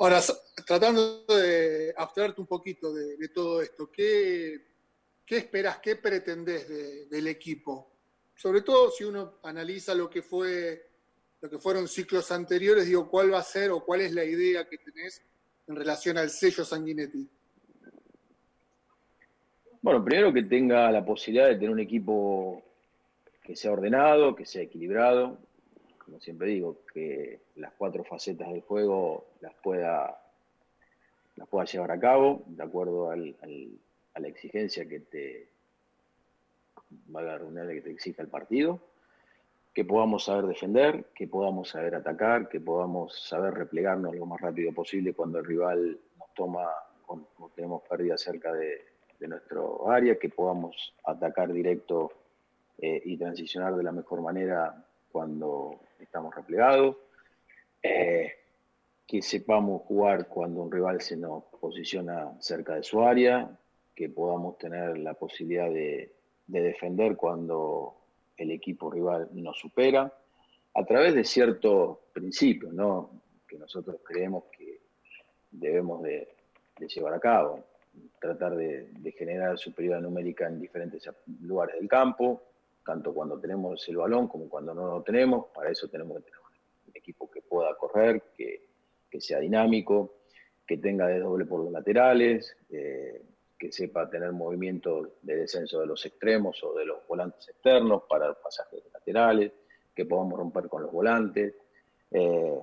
Ahora, tratando de abstraerte un poquito de todo esto, ¿qué, qué esperas, qué pretendés de- del equipo? Sobre todo si uno analiza lo que fue lo que fueron ciclos anteriores, digo, ¿cuál va a ser o cuál es la idea que tenés en relación al sello Sanguinetti? Bueno, primero que tenga la posibilidad de tener un equipo que sea ordenado, que sea equilibrado, como siempre digo, que las cuatro facetas del juego las pueda, las pueda llevar a cabo de acuerdo al- a la exigencia que te valga la que te exija el partido, que podamos saber defender, que podamos saber atacar, que podamos saber replegarnos lo más rápido posible cuando el rival nos toma, tenemos pérdida cerca de, de nuestro área, que podamos atacar directo eh, y transicionar de la mejor manera cuando estamos replegados, eh, que sepamos jugar cuando un rival se nos posiciona cerca de su área, que podamos tener la posibilidad de, de defender cuando el equipo rival nos supera, a través de ciertos principios, ¿no? que nosotros creemos que debemos de, llevar a cabo. Tratar de, generar superioridad numérica en diferentes lugares del campo, tanto cuando tenemos el balón como cuando no lo tenemos. Para eso tenemos que tener un equipo que pueda correr, que, que sea dinámico, que tenga desdoble por los laterales, eh, que sepa tener movimiento de descenso de los extremos o de los volantes externos para pasajes laterales, que podamos romper con los volantes, eh,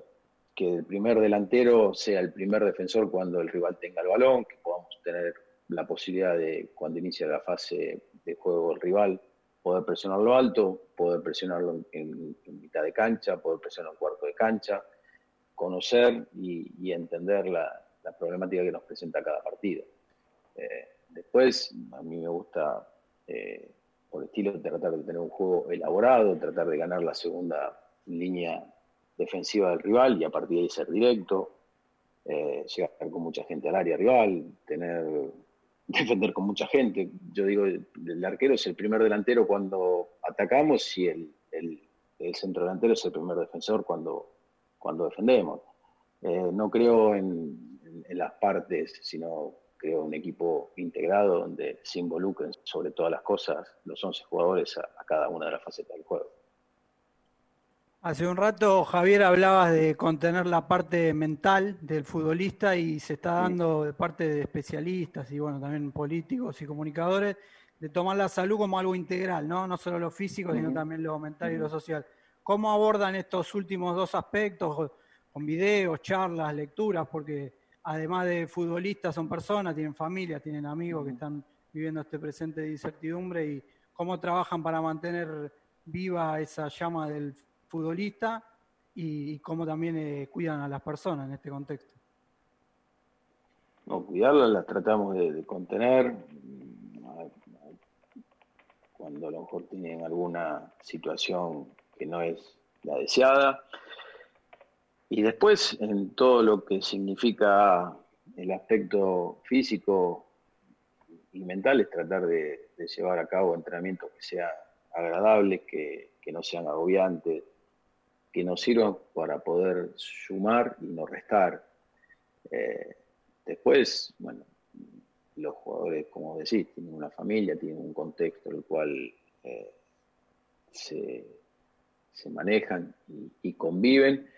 que el primer delantero sea el primer defensor cuando el rival tenga el balón, que podamos tener la posibilidad de, cuando inicia la fase de juego el rival, poder presionarlo alto, poder presionarlo en, mitad de cancha, poder presionarlo en cuarto de cancha, conocer y, entender la, problemática que nos presenta cada partido. Eh, después, a mí me gusta, eh, por estilo, tratar de tener un juego elaborado, tratar de ganar la segunda línea defensiva del rival y a partir de ahí ser directo, eh, llegar con mucha gente al área rival, tener *laughs* defender con mucha gente. Yo digo, el arquero es el primer delantero cuando atacamos y el, el, centro delantero es el primer defensor cuando, cuando defendemos. Eh, no creo en, las partes, sino creo un equipo integrado donde se involucren sobre todas las cosas los 11 jugadores a, a cada una de las facetas del juego. Hace un rato, Javier, hablabas de contener la parte mental del futbolista y se está dando de parte de especialistas y, bueno, también políticos y comunicadores, de tomar la salud como algo integral, ¿no? No solo lo físico, sino también lo mental y lo social. ¿Cómo abordan estos últimos dos aspectos con videos, charlas, lecturas? Porque además de futbolistas son personas, tienen familia, tienen amigos que están viviendo este presente de incertidumbre y cómo trabajan para mantener viva esa llama del futbolista y, cómo también eh, cuidan a las personas en este contexto. No, cuidarlas las tratamos de, contener cuando a lo mejor tienen alguna situación que no es la deseada. Y después en todo lo que significa el aspecto físico y mental es tratar de, llevar a cabo entrenamientos que sean agradables, que, no sean agobiantes, que nos sirvan para poder sumar y no restar. Eh, después, bueno, los jugadores, como decís, tienen una familia, tienen un contexto en el cual eh, se, se, manejan y, conviven.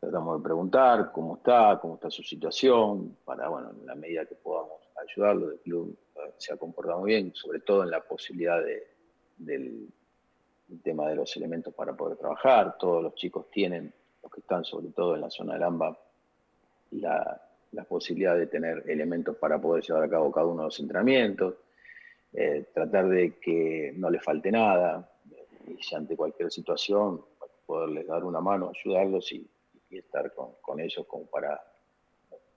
Tratamos de preguntar cómo está, cómo está su situación, para, bueno, en la medida que podamos ayudarlo, el club eh, se ha comportado muy bien, sobre todo en la posibilidad de, del, el tema de los elementos para poder trabajar. Todos los chicos tienen, los que están sobre todo en la zona del AMBA, la, posibilidad de tener elementos para poder llevar a cabo cada uno de los entrenamientos, eh, tratar de que no les falte nada, y si ante cualquier situación, poderles dar una mano, ayudarlos y, y estar con, con, ellos como para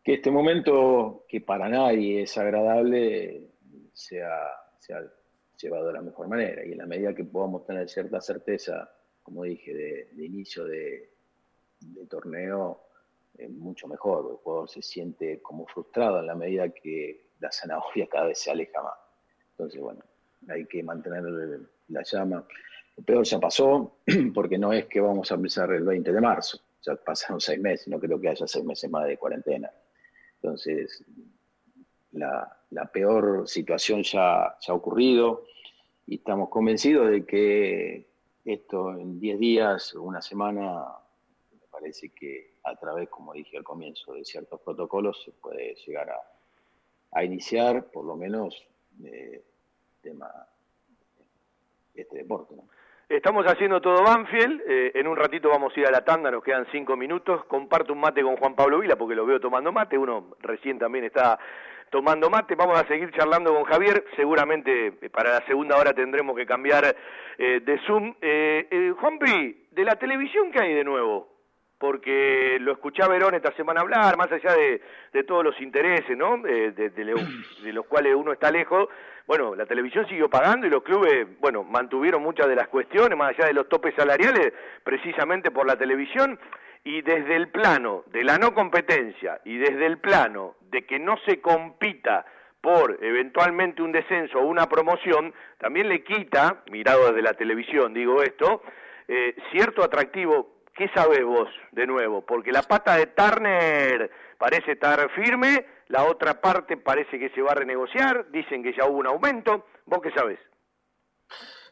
que este momento, que para nadie es agradable, sea, sea llevado de la mejor manera. Y en la medida que podamos tener cierta certeza, como dije, de, de inicio de, de torneo, eh, mucho mejor. El jugador se siente como frustrado en la medida que la zanahoria cada vez se aleja más. Entonces, bueno, hay que mantener la llama. Lo peor ya pasó, *clears throat* porque no es que vamos a empezar el 20 de marzo. Ya pasaron seis meses, no creo que haya seis meses más de cuarentena. Entonces, la, la peor situación ya, ya ha ocurrido y estamos convencidos de que esto en 10 días o una semana, me parece que a través, como dije al comienzo, de ciertos protocolos se puede llegar a, a iniciar por lo menos eh, tema este deporte. Estamos haciendo todo Banfield, eh, en un ratito vamos a ir a la tanda, nos quedan cinco minutos, comparto un mate con Juan Pablo Vila porque lo veo tomando mate, uno recién también está tomando mate, vamos a seguir charlando con Javier, seguramente eh, para la segunda hora tendremos que cambiar eh, de Zoom. Eh, eh, Juanpi, de la televisión, ¿qué hay de nuevo? Porque lo escuché a Verón esta semana hablar, más allá de, todos los intereses, ¿no? Eh, de, de, de, los cuales uno está lejos. Bueno, la televisión siguió pagando y los clubes, bueno, mantuvieron muchas de las cuestiones, más allá de los topes salariales, precisamente por la televisión y desde el plano de la no competencia y desde el plano de que no se compita por eventualmente un descenso o una promoción, también le quita, mirado desde la televisión digo esto, eh, cierto atractivo. ¿Qué sabes vos de nuevo? Porque la pata de Turner parece estar firme, la otra parte parece que se va a renegociar, dicen que ya hubo un aumento, ¿vos qué sabés?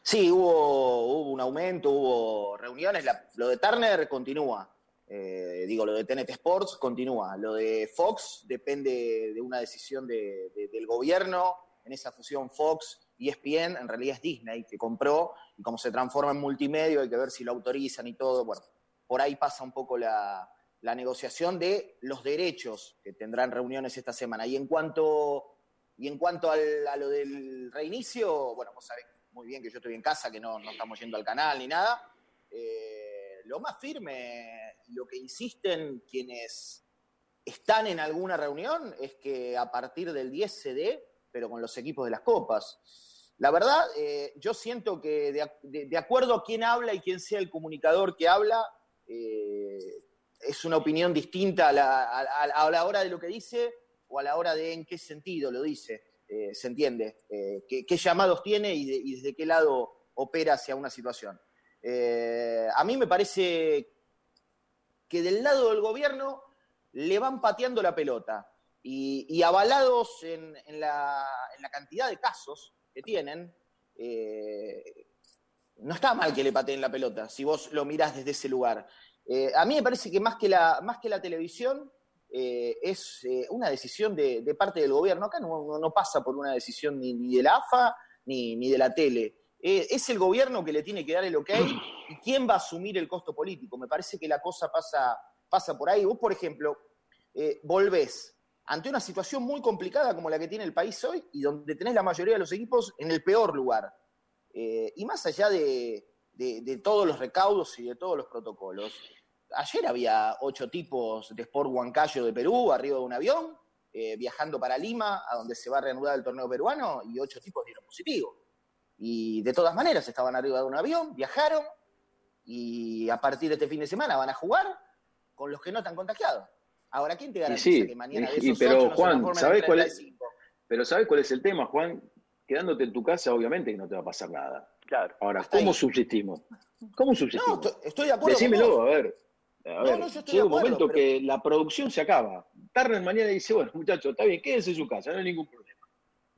Sí, hubo, hubo un aumento, hubo reuniones, la, lo de Turner continúa. Eh, digo, lo de TNT Sports continúa. Lo de Fox depende de una decisión de, de, del gobierno. En esa fusión Fox y ESPN, en realidad es Disney que compró, y como se transforma en multimedio, hay que ver si lo autorizan y todo. Bueno, por ahí pasa un poco la, la negociación de los derechos que tendrán reuniones esta semana. Y en cuanto, y en cuanto al, a lo del reinicio, bueno, vos sabés muy bien que yo estoy en casa, que no, no estamos yendo al canal ni nada. Eh, lo más firme, lo que insisten quienes están en alguna reunión es que a partir del 10 se dé, pero con los equipos de las copas. La verdad, eh, yo siento que de, acuerdo a quién habla y quién sea el comunicador que habla, eh, es una opinión distinta a la, a, la, hora de lo que dice o a la hora de en qué sentido lo dice. eh, se entiende eh, qué, llamados tiene y, de- y desde qué lado opera hacia una situación. A mí me parece que del lado del gobierno le van pateando la pelota y, avalados en, la, cantidad de casos que tienen, no está mal que le pateen la pelota, si vos lo mirás desde ese lugar. Eh, a mí me parece que más que la, más que la televisión eh, es eh, una decisión de, parte del gobierno. Acá no, no- pasa por una decisión ni, ni de la AFA ni, ni de la tele. Es el gobierno que le tiene que dar el ok y quién va a asumir el costo político. Me parece que la cosa pasa, pasa por ahí. Vos, por ejemplo, volvés ante una situación muy complicada como la que tiene el país hoy y donde tenés la mayoría de los equipos en el peor lugar. Eh, y más allá de, de- de todos los recaudos y de todos los protocolos, ayer había ocho tipos de Sport Huancayo de Perú arriba de un avión, eh, viajando para Lima, a donde se va a reanudar el torneo peruano, y ocho tipos dieron positivo. Y de todas maneras estaban arriba de un avión, viajaron, y a partir de este fin de semana van a jugar con los que no están contagiados. Ahora, ¿quién te garantiza sí, que mañana de y- y esos pero ocho no se Juan, en ¿sabés cuál es? 35? Pero ¿sabes cuál es el tema, Juan? Quedándote en tu casa, obviamente que no te va a pasar nada. Claro. Ahora, ¿cómo ahí. subsistimos? ¿Cómo subsistimos? No, estoy- de acuerdo con Decímelo, vos. a ver. A ver, no, yo estoy llega de un acuerdo, momento pero- que la producción se acaba. Tardan mañana y dice, bueno, muchachos, está bien, quédense en su casa, no hay ningún problema.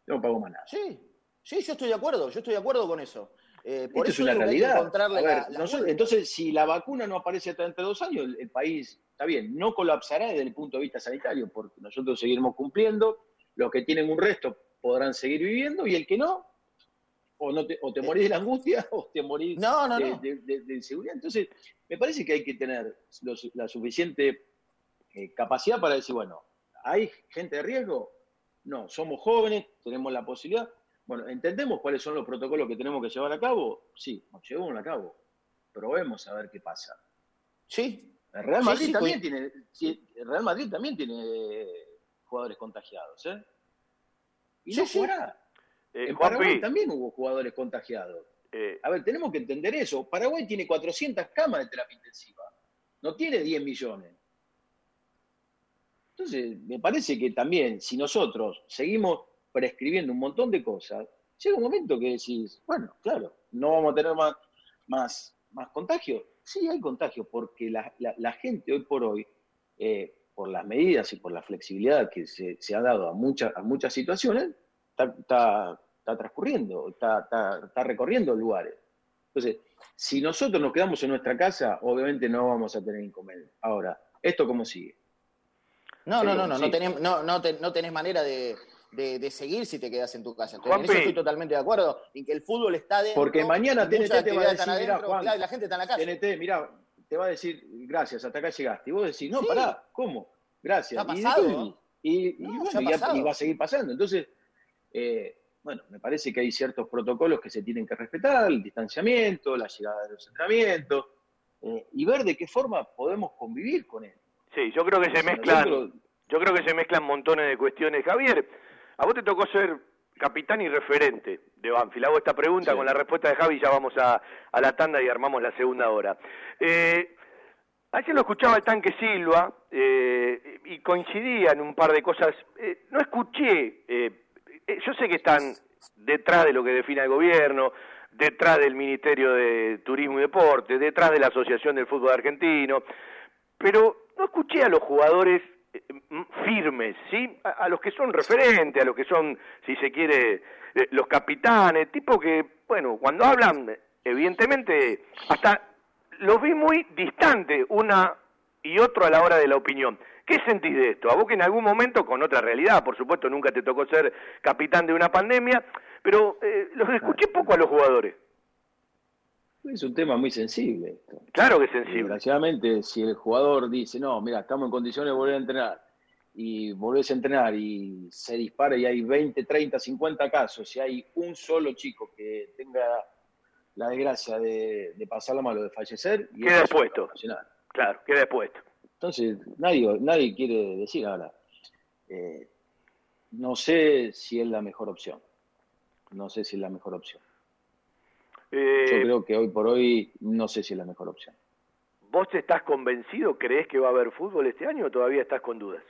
No pago más nada. Sí, sí, yo estoy de acuerdo, yo estoy de acuerdo con eso. Eh, por Esto es eso una hay que realidad. encontrarle A ver, la- la nosotros- entonces, si la vacuna no aparece hasta dentro de dos años, el, el país, está bien, no colapsará desde el punto de vista sanitario, porque nosotros seguiremos cumpliendo, los que tienen un resto podrán seguir viviendo, y el que no, o, no te, o te morís de la angustia, *laughs* o te morís No, no, de, no. de- de- de inseguridad. Entonces, me parece que hay que tener los- la suficiente eh, capacidad para decir, bueno, ¿hay gente de riesgo? No, somos jóvenes, tenemos la posibilidad. Bueno, ¿entendemos cuáles son los protocolos que tenemos que llevar a cabo? Sí, nos llevamos a cabo. Probemos a ver qué pasa. Sí. El Real Madrid sí, también co- tiene, Real Madrid también tiene eh, jugadores contagiados, ¿eh? Y no Sí. Eh, en Paraguay también hubo jugadores contagiados. eh, A ver, tenemos que entender eso. Paraguay tiene 400 camas de terapia intensiva. No tiene 10 millones. Entonces, me parece que también, si nosotros seguimos prescribiendo un montón de cosas, llega un momento que decís, bueno, claro, no vamos a tener más, más, más contagios. Sí, hay contagios, porque la, la- la gente hoy por hoy, eh, por las medidas y por la flexibilidad que se, se ha dado a, muchas a muchas situaciones, está, está- está transcurriendo, está, está- está recorriendo lugares. Entonces, si nosotros nos quedamos en nuestra casa, obviamente no vamos a tener inconveniente. Ahora, ¿esto cómo sigue? No, no, Sí, no, no, sí. no, tenés, no, no, te- no tenés manera de, de- de seguir si te quedas en tu casa. Estoy- en eso estoy totalmente de acuerdo, en que el fútbol está dentro. Porque mañana TNT te va a decir, mirá, Juan, claro, la gente está en la calle. TNT, mirá, te va a decir, gracias, hasta acá llegaste. Y vos decís, no, Sí. pará, ¿cómo? Gracias. Ha ¿Y de pasado, qué ¿no? vivís? Y, y No, bueno, ya ha y, a- pasado. y va a seguir pasando. Entonces, eh, bueno, me parece que hay ciertos protocolos que se tienen que respetar, el distanciamiento, la llegada de los entrenamientos, eh, y ver de qué forma podemos convivir con él. sí, yo creo que se mezclan, nosotros- yo creo que se mezclan montones de cuestiones. Javier, a vos te tocó ser capitán y referente de Banfield. Hago esta pregunta Sí. con la respuesta de Javi, ya vamos a, a la tanda y armamos la segunda hora. Eh, ayer lo escuchaba el tanque Silva eh, y coincidía en un par de cosas. Eh, no escuché, eh, eh, yo sé que están detrás de lo que define el gobierno, detrás del Ministerio de Turismo y Deporte, detrás de la Asociación del Fútbol Argentino, pero no escuché a los jugadores firmes, ¿sí? A, a los que son referentes, a los que son, si se quiere, eh, los capitanes, tipo que, bueno, cuando hablan, evidentemente, hasta los vi muy distantes una y otro a la hora de la opinión. ¿Qué sentís de esto? A vos que en algún momento, con otra realidad, por supuesto, nunca te tocó ser capitán de una pandemia, pero eh, los escuché poco a los jugadores. Es un tema muy sensible esto. Claro que es sensible. Desgraciadamente, si el jugador dice, no, mira, estamos en condiciones de volver a entrenar, y volvés a entrenar y se dispara y hay 20, 30, 50 casos, y hay un solo chico que tenga la desgracia de, de pasarla mal o de fallecer, y Queda expuesto. Claro, queda expuesto. Entonces, nadie, nadie quiere decir ahora, eh, no sé si es la mejor opción. No sé si es la mejor opción. Eh, Yo creo que hoy por hoy no sé si es la mejor opción. ¿Vos estás convencido? ¿Crees que va a haber fútbol este año o todavía estás con dudas?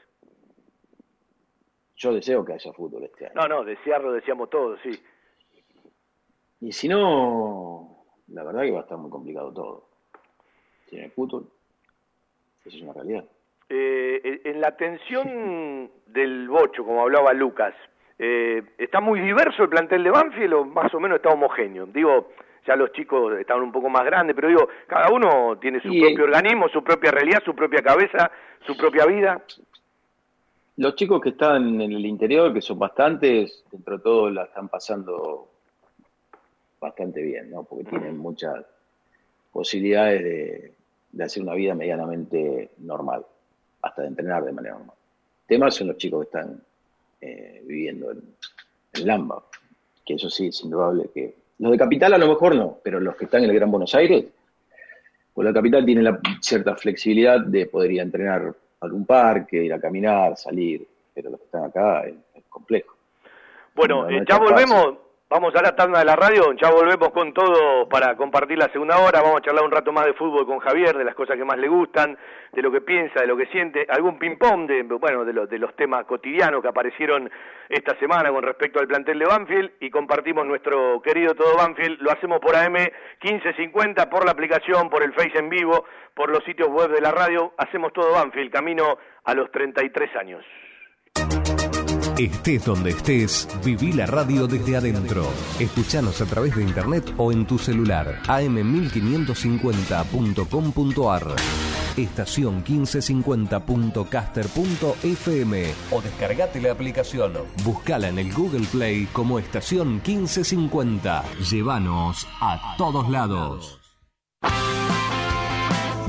yo deseo que haya fútbol este año. No, no, desearlo deseamos todos, sí. Y si no, la verdad que va a estar muy complicado todo. Hay fútbol, eso es una realidad. Eh, en la tensión *laughs* del bocho, como hablaba Lucas, eh, ¿está muy diverso el plantel de Banfield o más o menos está homogéneo? Digo, ya los chicos estaban un poco más grandes, pero digo, cada uno tiene su Y, propio organismo, su propia realidad, su propia cabeza, su propia vida. Los chicos que están en el interior, que son bastantes, dentro de todo la están pasando bastante bien, ¿no? Porque tienen muchas posibilidades de, de hacer una vida medianamente normal, hasta de entrenar de manera normal. El tema son los chicos que están eh, viviendo en, en Lamba, que eso sí es indudable que... Los de Capital a lo mejor no, pero los que están en el Gran Buenos Aires, pues la capital tiene la cierta flexibilidad de poder ir a entrenar a algún parque, ir a caminar, salir, pero los que están acá es, es complejo. Bueno, No, no eh, ya volvemos. Vamos a la tanda de la radio, ya volvemos con todo para compartir la segunda hora, vamos a charlar un rato más de fútbol con Javier, de las cosas que más le gustan, de lo que piensa, de lo que siente, algún ping-pong, de, bueno, de, de los temas cotidianos que aparecieron esta semana con respecto al plantel de Banfield. Y compartimos nuestro querido Todo Banfield, lo hacemos por AM 1550, por la aplicación, por el Face en vivo, por los sitios web de la radio, hacemos Todo Banfield, camino a los 33 años. Estés donde estés, viví la radio desde adentro. Escuchanos a través de internet o en tu celular. am1550.com.ar Estación 1550.caster.fm o descargate la aplicación. Buscala en el Google Play como Estación 1550. Llévanos a todos lados.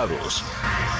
invitados.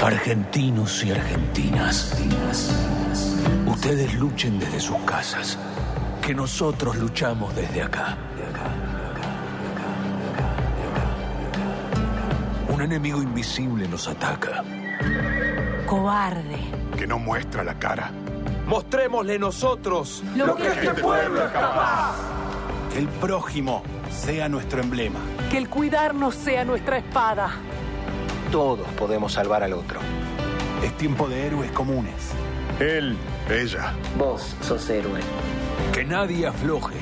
Argentinos y argentinas, ustedes luchen desde sus casas, que nosotros luchamos desde acá. Un enemigo invisible nos ataca. Cobarde. Que no muestra la cara. Mostrémosle nosotros Lo que este pueblo es capaz. Que el prójimo sea nuestro emblema. Que el cuidarnos sea nuestra espada. Todos podemos salvar al otro. Es tiempo de héroes comunes. Él, ella. Vos sos héroe. Que nadie afloje.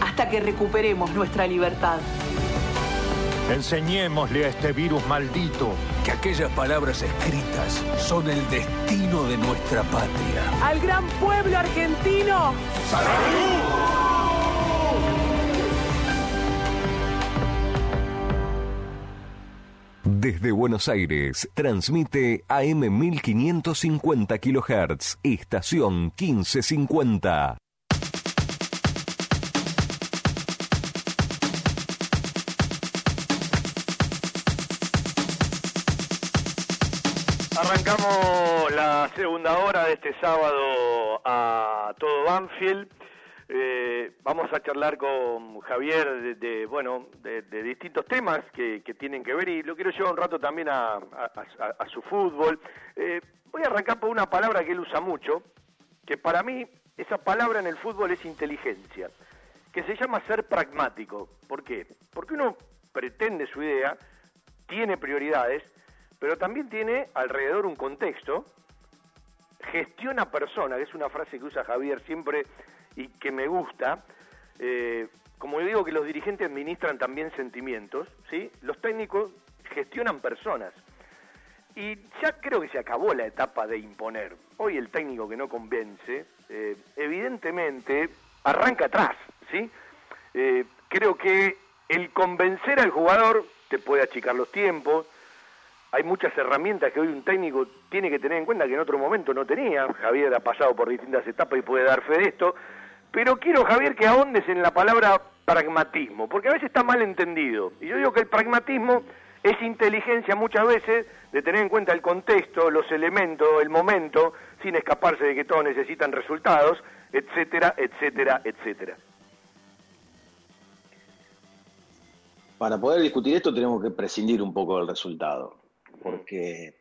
Hasta que recuperemos nuestra libertad. Enseñémosle a este virus maldito que aquellas palabras escritas son el destino de nuestra patria. Al gran pueblo argentino. Desde Buenos Aires, transmite AM 1550 kHz, estación 1550. Arrancamos la segunda hora de este sábado a todo Banfield. Eh, vamos a charlar con Javier de, bueno de, distintos temas que, que, tienen que ver y lo quiero llevar un rato también a su fútbol. Eh, voy a arrancar por una palabra que él usa mucho, que para mí esa palabra en el fútbol es inteligencia, que se llama ser pragmático. ¿Por qué? Porque uno pretende su idea, tiene prioridades, pero también tiene alrededor un contexto, gestiona persona, que es una frase que usa Javier siempre y que me gusta. Eh, como digo que los dirigentes administran también sentimientos, ¿sí? Los técnicos gestionan personas. Y ya creo que se acabó la etapa de imponer. Hoy el técnico que no convence, eh, evidentemente, arranca atrás, ¿sí? Eh, creo que el convencer al jugador te puede achicar los tiempos, hay muchas herramientas que hoy un técnico tiene que tener en cuenta que en otro momento no tenía. Javier ha pasado por distintas etapas y puede dar fe de esto. Pero quiero, Javier, que ahondes en la palabra pragmatismo, porque a veces está mal entendido. Y yo digo que el pragmatismo es inteligencia muchas veces de tener en cuenta el contexto, los elementos, el momento, sin escaparse de que todos necesitan resultados, etcétera, etcétera, etcétera. Para poder discutir esto tenemos que prescindir un poco del resultado porque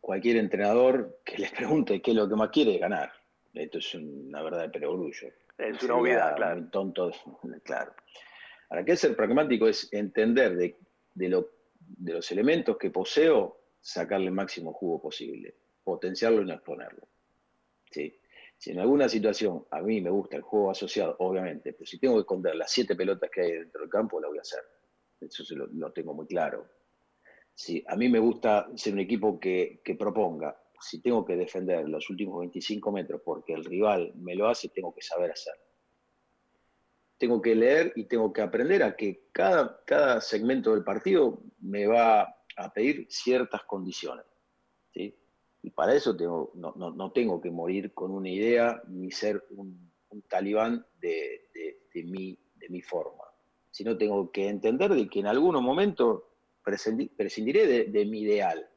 cualquier entrenador que les pregunte qué es lo que más quiere es ganar. Esto es una verdad de perogrullo. Es una obviedad, claro. Tonto, *laughs* claro. Ahora, que ser pragmático es entender de, de, lo, de los elementos que poseo, sacarle el máximo jugo posible, potenciarlo y no exponerlo. ¿Sí? Si en alguna situación a mí me gusta el juego asociado, obviamente, pero si tengo que esconder las siete pelotas que hay dentro del campo, la voy a hacer. Eso lo, lo tengo muy claro Sí, a mí me gusta ser un equipo que, que, proponga. Si tengo que defender los últimos 25 metros porque el rival me lo hace, tengo que saber hacerlo. Tengo que leer y tengo que aprender a que cada, cada segmento del partido me va a pedir ciertas condiciones. ¿sí? Y para eso tengo, no, no, no tengo que morir con una idea ni ser un, talibán de, de, mi, de mi forma, sino tengo que entender de que en algunos momentos prescindir- prescindiré de, de mi ideal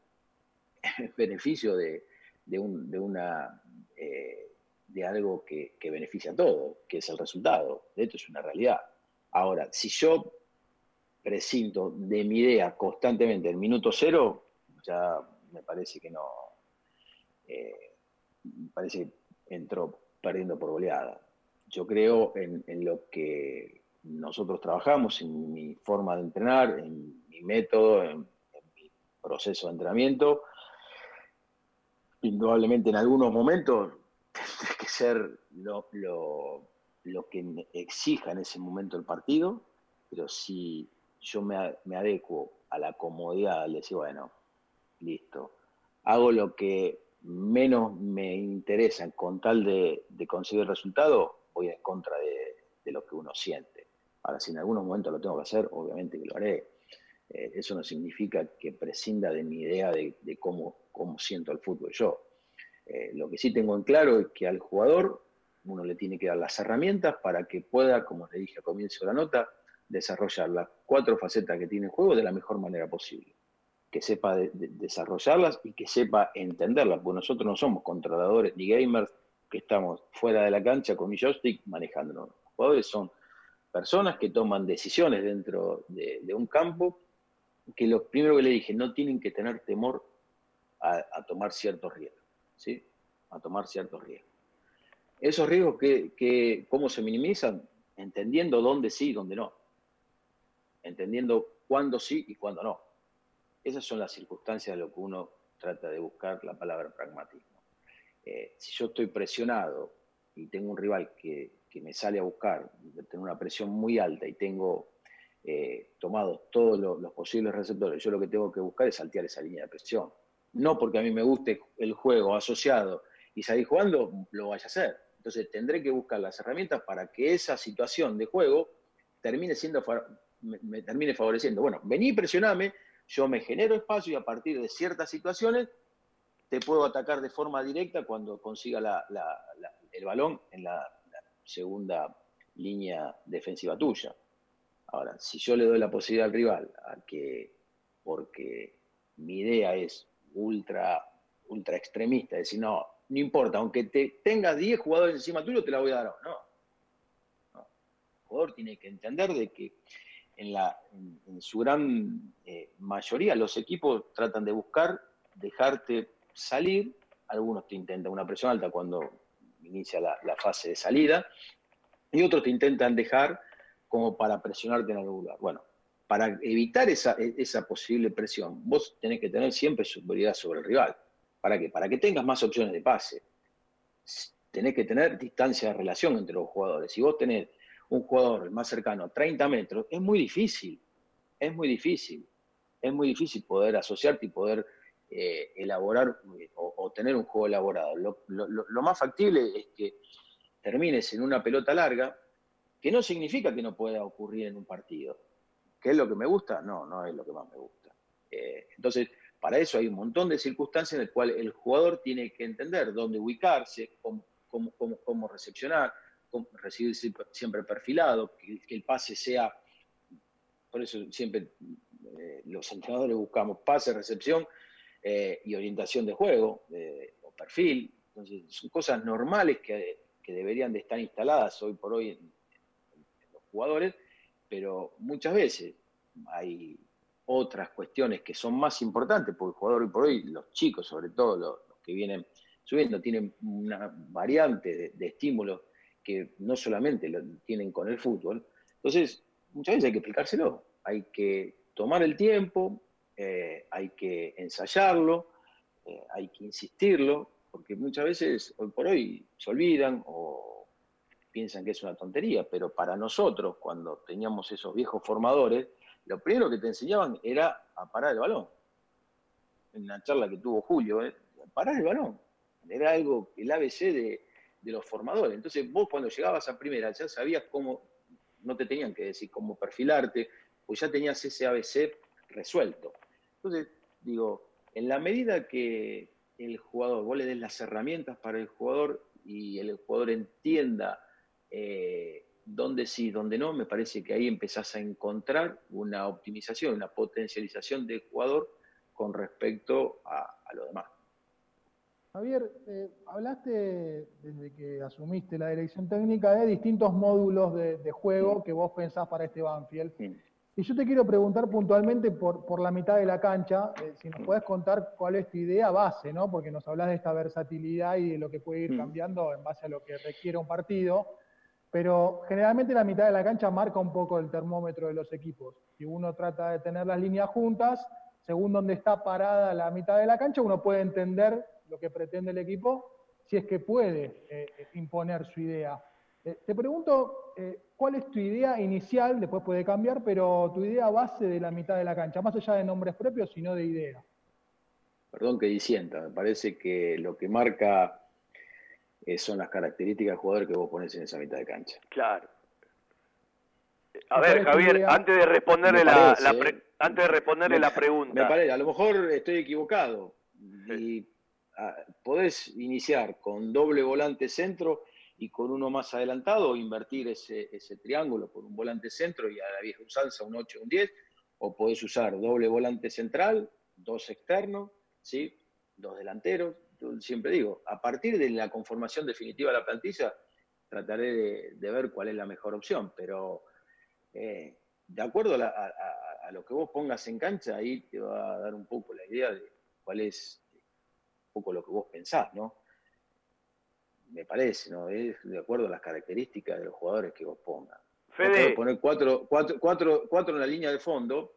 *laughs* beneficio de, de, un, de una eh, de algo que, que beneficia a todos, que es el resultado. Esto es una realidad. Ahora, si yo prescinto de mi idea constantemente en minuto cero, ya me parece que no, eh, me parece que entró perdiendo por goleada. Yo creo en, en lo que nosotros trabajamos, en mi forma de entrenar, en mi método, en mi proceso de entrenamiento. Indudablemente en algunos momentos *laughs* tendré que ser lo, lo, lo que exija en ese momento el partido, pero si yo me, me adecuo a la comodidad, le decir, bueno, listo, hago lo que menos me interesa con tal de, de conseguir el resultado, voy en contra de, de lo que uno siente. Ahora, si en algunos momentos lo tengo que hacer, obviamente que lo haré. Eh, eso no significa que prescinda de mi idea de, de cómo, cómo siento el fútbol yo. Eh, lo que sí tengo en claro es que al jugador uno le tiene que dar las herramientas para que pueda, como le dije al comienzo de la nota, desarrollar las cuatro facetas que tiene el juego de la mejor manera posible. Que sepa de- de- desarrollarlas y que sepa entenderlas, porque nosotros no somos controladores ni gamers que estamos fuera de la cancha con mi joystick manejándonos. Los jugadores son personas que toman decisiones dentro de, de un campo que lo primero que le dije, no tienen que tener temor a, tomar ciertos riesgos, ¿sí? A tomar ciertos riesgos. Esos riesgos, que, que, ¿cómo se minimizan? Entendiendo dónde sí y dónde no. Entendiendo cuándo sí y cuándo no. Esas son las circunstancias de lo que uno trata de buscar la palabra pragmatismo. Eh, si yo estoy presionado y tengo un rival que, que me sale a buscar, tengo una presión muy alta y tengo eh, tomados todos lo- los posibles receptores, yo lo que tengo que buscar es saltear esa línea de presión. No porque a mí me guste el juego asociado y salir jugando, lo vaya a hacer. Entonces tendré que buscar las herramientas para que esa situación de juego termine siendo me, termine favoreciendo. Bueno, vení, presioname, yo me genero espacio y a partir de ciertas situaciones te puedo atacar de forma directa cuando consiga el balón en la segunda línea defensiva tuya. Ahora, si yo le doy la posibilidad al rival a que, porque mi idea es ultra, ultra extremista, decir, no, no importa, aunque te tengas 10 jugadores encima tuyo, te la voy a dar. No. no. El jugador tiene que entender de que en, la, en, en su gran eh, mayoría los equipos tratan de buscar dejarte salir, algunos te intentan una presión alta cuando inicia la, la fase de salida, y otros te intentan dejar como para presionarte en algún lugar. Bueno, para evitar esa, e, esa posible presión, vos tenés que tener siempre superioridad sobre el rival. ¿Para qué? Para que tengas más opciones de pase. Tenés que tener distancia de relación entre los jugadores. Si vos tenés un jugador más cercano a 30 metros, es muy difícil. Es muy difícil. Es muy difícil poder asociarte y poder eh, elaborar eh, o, tener un juego elaborado. Lo más factible es que termines en una pelota larga, que no significa que no pueda ocurrir en un partido. ¿Qué es lo que me gusta? No, no es lo que más me gusta. Eh, entonces, para eso hay un montón de circunstancias en las cuales el jugador tiene que entender dónde ubicarse, cómo, cómo, cómo, recepcionar, cómo recibir siempre, perfilado, que, el pase sea, por eso siempre eh, los entrenadores buscamos pase, recepción eh, y orientación de juego o perfil. Entonces, son cosas normales que, que deberían de estar instaladas hoy por hoy en los jugadores, pero muchas veces hay otras cuestiones que son más importantes, porque el jugador hoy por hoy, los chicos sobre todo, los, que vienen subiendo, tienen una variante de, de estímulos que no solamente lo tienen con el fútbol. Entonces, muchas veces hay que explicárselo, hay que tomar el tiempo, eh, hay que ensayarlo, eh, hay que insistirlo, porque muchas veces hoy por hoy se olvidan o piensan que es una tontería, pero para nosotros, cuando teníamos esos viejos formadores, lo primero que te enseñaban era a parar el balón. En una charla que tuvo Julio, ¿eh? parar el balón. Era algo, el ABC de, de los formadores. Entonces vos cuando llegabas a primera ya sabías cómo, no te tenían que decir cómo perfilarte, pues ya tenías ese ABC resuelto. Entonces, digo, en la medida que, el jugador, vos le des las herramientas para el jugador y el jugador entienda eh, dónde sí, dónde no, me parece que ahí empezás a encontrar una optimización, una potencialización del jugador con respecto a, a lo demás. Javier, eh, hablaste desde que asumiste la dirección técnica de distintos módulos de, de juego que vos pensás para este Banfield. Y yo te quiero preguntar puntualmente por, por la mitad de la cancha, eh, si nos puedes contar cuál es tu idea base, ¿no? Porque nos hablas de esta versatilidad y de lo que puede ir cambiando en base a lo que requiere un partido. Pero generalmente la mitad de la cancha marca un poco el termómetro de los equipos. Si uno trata de tener las líneas juntas, según donde está parada la mitad de la cancha, uno puede entender lo que pretende el equipo, si es que puede eh, imponer su idea. Eh, te pregunto, eh, ¿cuál es tu idea inicial? Después puede cambiar, pero tu idea base de la mitad de la cancha, más allá de nombres propios, sino de idea. Perdón que disienta, me parece que lo que marca eh, son las características del jugador que vos pones en esa mitad de cancha. Claro. A ver, Javier, antes de responderle la, ¿eh? pre- antes de responderle la *laughs* pregunta. Me parece, a lo mejor estoy equivocado. Y ah, podés iniciar con doble volante centro y con uno más adelantado, o invertir ese, ese triángulo por un volante centro y a la vieja usanza un 8 un 10, o podés usar doble volante central, dos externos, ¿sí? dos delanteros. Siempre digo, a partir de la conformación definitiva de la plantilla, trataré de, de ver cuál es la mejor opción, pero eh, de acuerdo a, la- a- a- a lo que vos pongas en cancha, ahí te va a dar un poco la idea de cuál es un poco lo que vos pensás, ¿no? Me parece, ¿no? Es de acuerdo a las características de los jugadores que vos pongas. Vos Fede. podés poner cuatro, cuatro, cuatro, cuatro en la línea de fondo,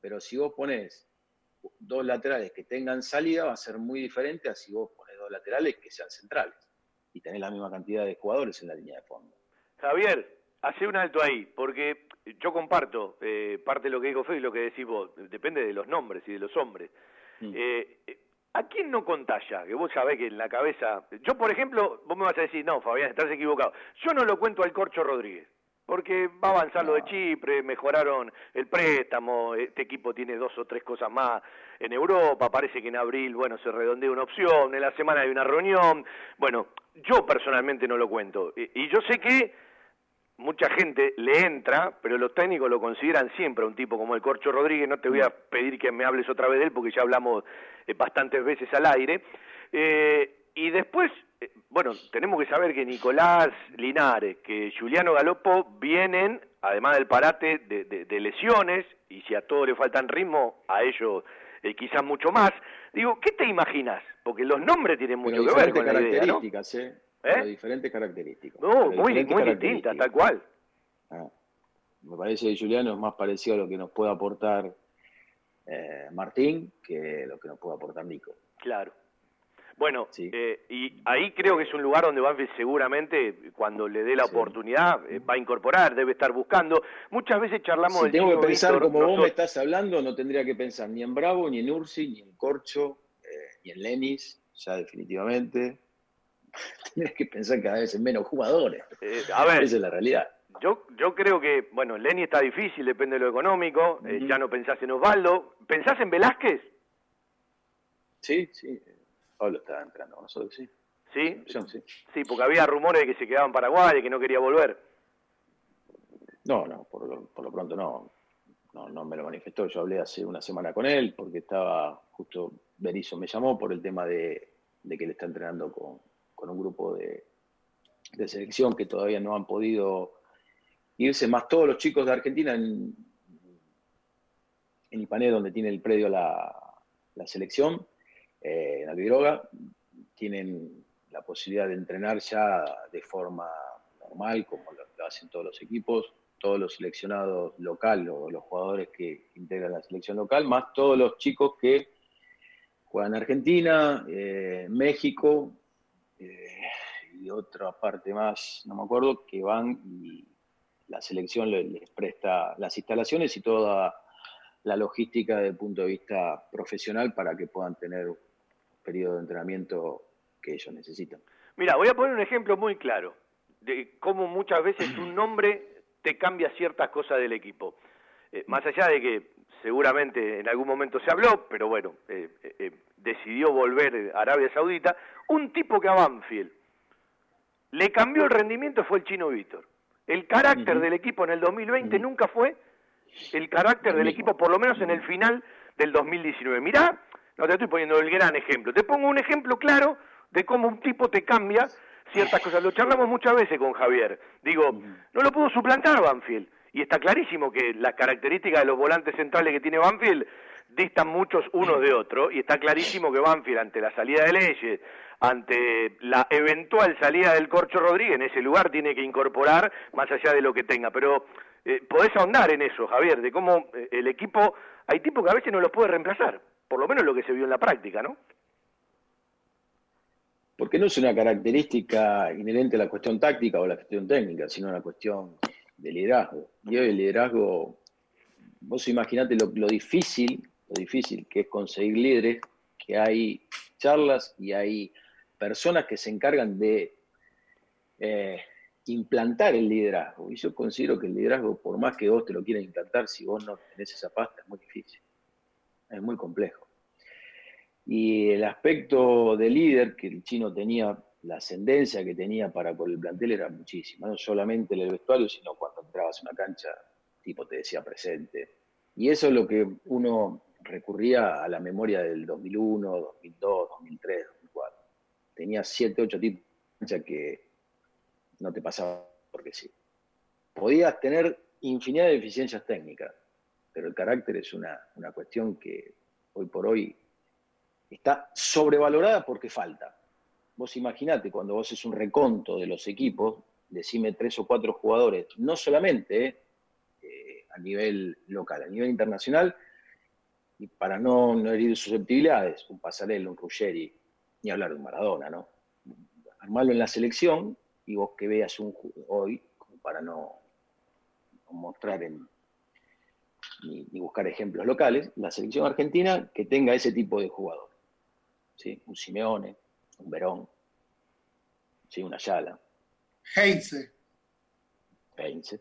pero si vos pones dos laterales que tengan salida, va a ser muy diferente a si vos pones dos laterales que sean centrales y tenés la misma cantidad de jugadores en la línea de fondo. Javier, hace un alto ahí, porque yo comparto eh, parte de lo que dijo Fede y lo que decís vos. Depende de los nombres y de los hombres. Eh, eh, ¿A quién no contalla? Que vos sabés que en la cabeza... Yo, por ejemplo, vos me vas a decir, no, Fabián, estás equivocado. Yo no lo cuento al Corcho Rodríguez, porque va a avanzar lo de Chipre, mejoraron el préstamo, este equipo tiene dos o tres cosas más en Europa, parece que en abril, bueno, se redondea una opción, en la semana hay una reunión. Bueno, yo personalmente no lo cuento. Y, y yo sé que mucha gente le entra, pero los técnicos lo consideran siempre un tipo como el Corcho Rodríguez. No te voy a pedir que me hables otra vez de él porque ya hablamos eh, bastantes veces al aire. Eh, y después, eh, bueno, tenemos que saber que Nicolás Linares, que Juliano Galopo vienen, además del parate de, de- de lesiones, y si a todos le faltan ritmo, a ellos eh, quizás mucho más. Digo, ¿qué te imaginas? Porque los nombres tienen mucho Pero que ver con la idea, ¿no? características, ¿eh? ¿Eh? Pero diferentes características. No, Pero muy, muy distinta, tal cual. Ah, me parece que Juliano es más parecido a lo que nos puede aportar eh, Martín que lo que nos puede aportar Nico. Claro. Bueno, eh, y ahí creo que es un lugar donde Banfield seguramente, cuando le dé la oportunidad, eh, va a incorporar, debe estar buscando. Muchas veces charlamos Si del tengo que pensar Víctor, como vos me estás hablando, no tendría que pensar ni en Bravo, ni en Ursi, ni en Corcho, eh, ni en Lenis, ya definitivamente. *laughs* Tendría que pensar cada vez en menos jugadores. Eh, a ver. Esa es la realidad. Yo, yo creo que, bueno, Lenny está difícil, depende de lo económico. ya no pensás en Osvaldo. ¿Pensás en Velázquez? Sí, sí. Pablo estaba entrando con nosotros, sí. Sí. Sí. Sí, porque había rumores de que se quedaba en Paraguay y que no quería volver. No, no, por lo, por lo pronto no. no. No me lo manifestó. Yo hablé hace una semana con él porque estaba justo, Berizzo me llamó por el tema de, de que él está entrenando con, con un grupo de, de selección que todavía no han podido irse, más todos los chicos de Argentina en, en Ipané, donde tiene el predio la, la selección, eh, en Albiroga, tienen la posibilidad de entrenar ya de forma normal, como lo, hacen todos los equipos, todos los seleccionados local o los jugadores que integran la selección local, más todos los chicos que juegan en Argentina, eh, México eh, y otra parte más, no me acuerdo, que van y la selección le- les presta las instalaciones y toda la logística desde el punto de vista profesional para que puedan tener periodo de entrenamiento que ellos necesitan. Mira, voy a poner un ejemplo muy claro de cómo muchas veces un nombre te cambia ciertas cosas del equipo. Eh, más allá de que seguramente en algún momento se habló, pero bueno, eh, eh, decidió volver a Arabia Saudita, un tipo que a Banfield le cambió el rendimiento fue el chino Víctor. El carácter del equipo en el 2020 nunca fue el carácter del equipo, por lo menos en el final del 2019. Mirá, no te estoy poniendo el gran ejemplo, te pongo un ejemplo claro de cómo un tipo te cambia ciertas cosas. Lo charlamos muchas veces con Javier. Digo, no lo pudo suplantar Banfield. Y está clarísimo que las características de los volantes centrales que tiene Banfield distan muchos unos de otros. Y está clarísimo que Banfield, ante la salida de Leyes, ante la eventual salida del Corcho Rodríguez, en ese lugar tiene que incorporar más allá de lo que tenga. Pero eh, podés ahondar en eso, Javier, de cómo eh, el equipo, hay tipos que a veces no los puede reemplazar, por lo menos lo que se vio en la práctica, ¿no? Porque no es una característica inherente a la cuestión táctica o la cuestión técnica, sino una cuestión de liderazgo. Y hoy el liderazgo, vos imaginate lo, lo difícil, lo difícil que es conseguir líderes, que hay charlas y hay personas que se encargan de eh, implantar el liderazgo. Y yo considero que el liderazgo, por más que vos te lo quieras implantar, si vos no tenés esa pasta, es muy difícil. Es muy complejo. Y el aspecto de líder que el chino tenía, la ascendencia que tenía para por el plantel era muchísima. No solamente en el vestuario, sino cuando entrabas en una cancha, tipo te decía presente. Y eso es lo que uno recurría a la memoria del 2001, 2002, 2003, 2004. Tenía 7, 8 tipos de cancha que no te pasaba porque sí. Podías tener infinidad de deficiencias técnicas, pero el carácter es una, una cuestión que hoy por hoy está sobrevalorada porque falta. Vos imaginate, cuando vos haces un reconto de los equipos, decime tres o cuatro jugadores, no solamente eh, a nivel local, a nivel internacional, y para no, herir susceptibilidades, un Pasarello, un Ruggeri, ni hablar de un Maradona, ¿no? Armarlo en la selección y vos que veas un hoy, como para no mostrar en, ni, ni, buscar ejemplos locales, la selección argentina que tenga ese tipo de jugador. ¿sí? Un Simeone, un Verón, ¿sí? una Ayala. Heinze. Heinze.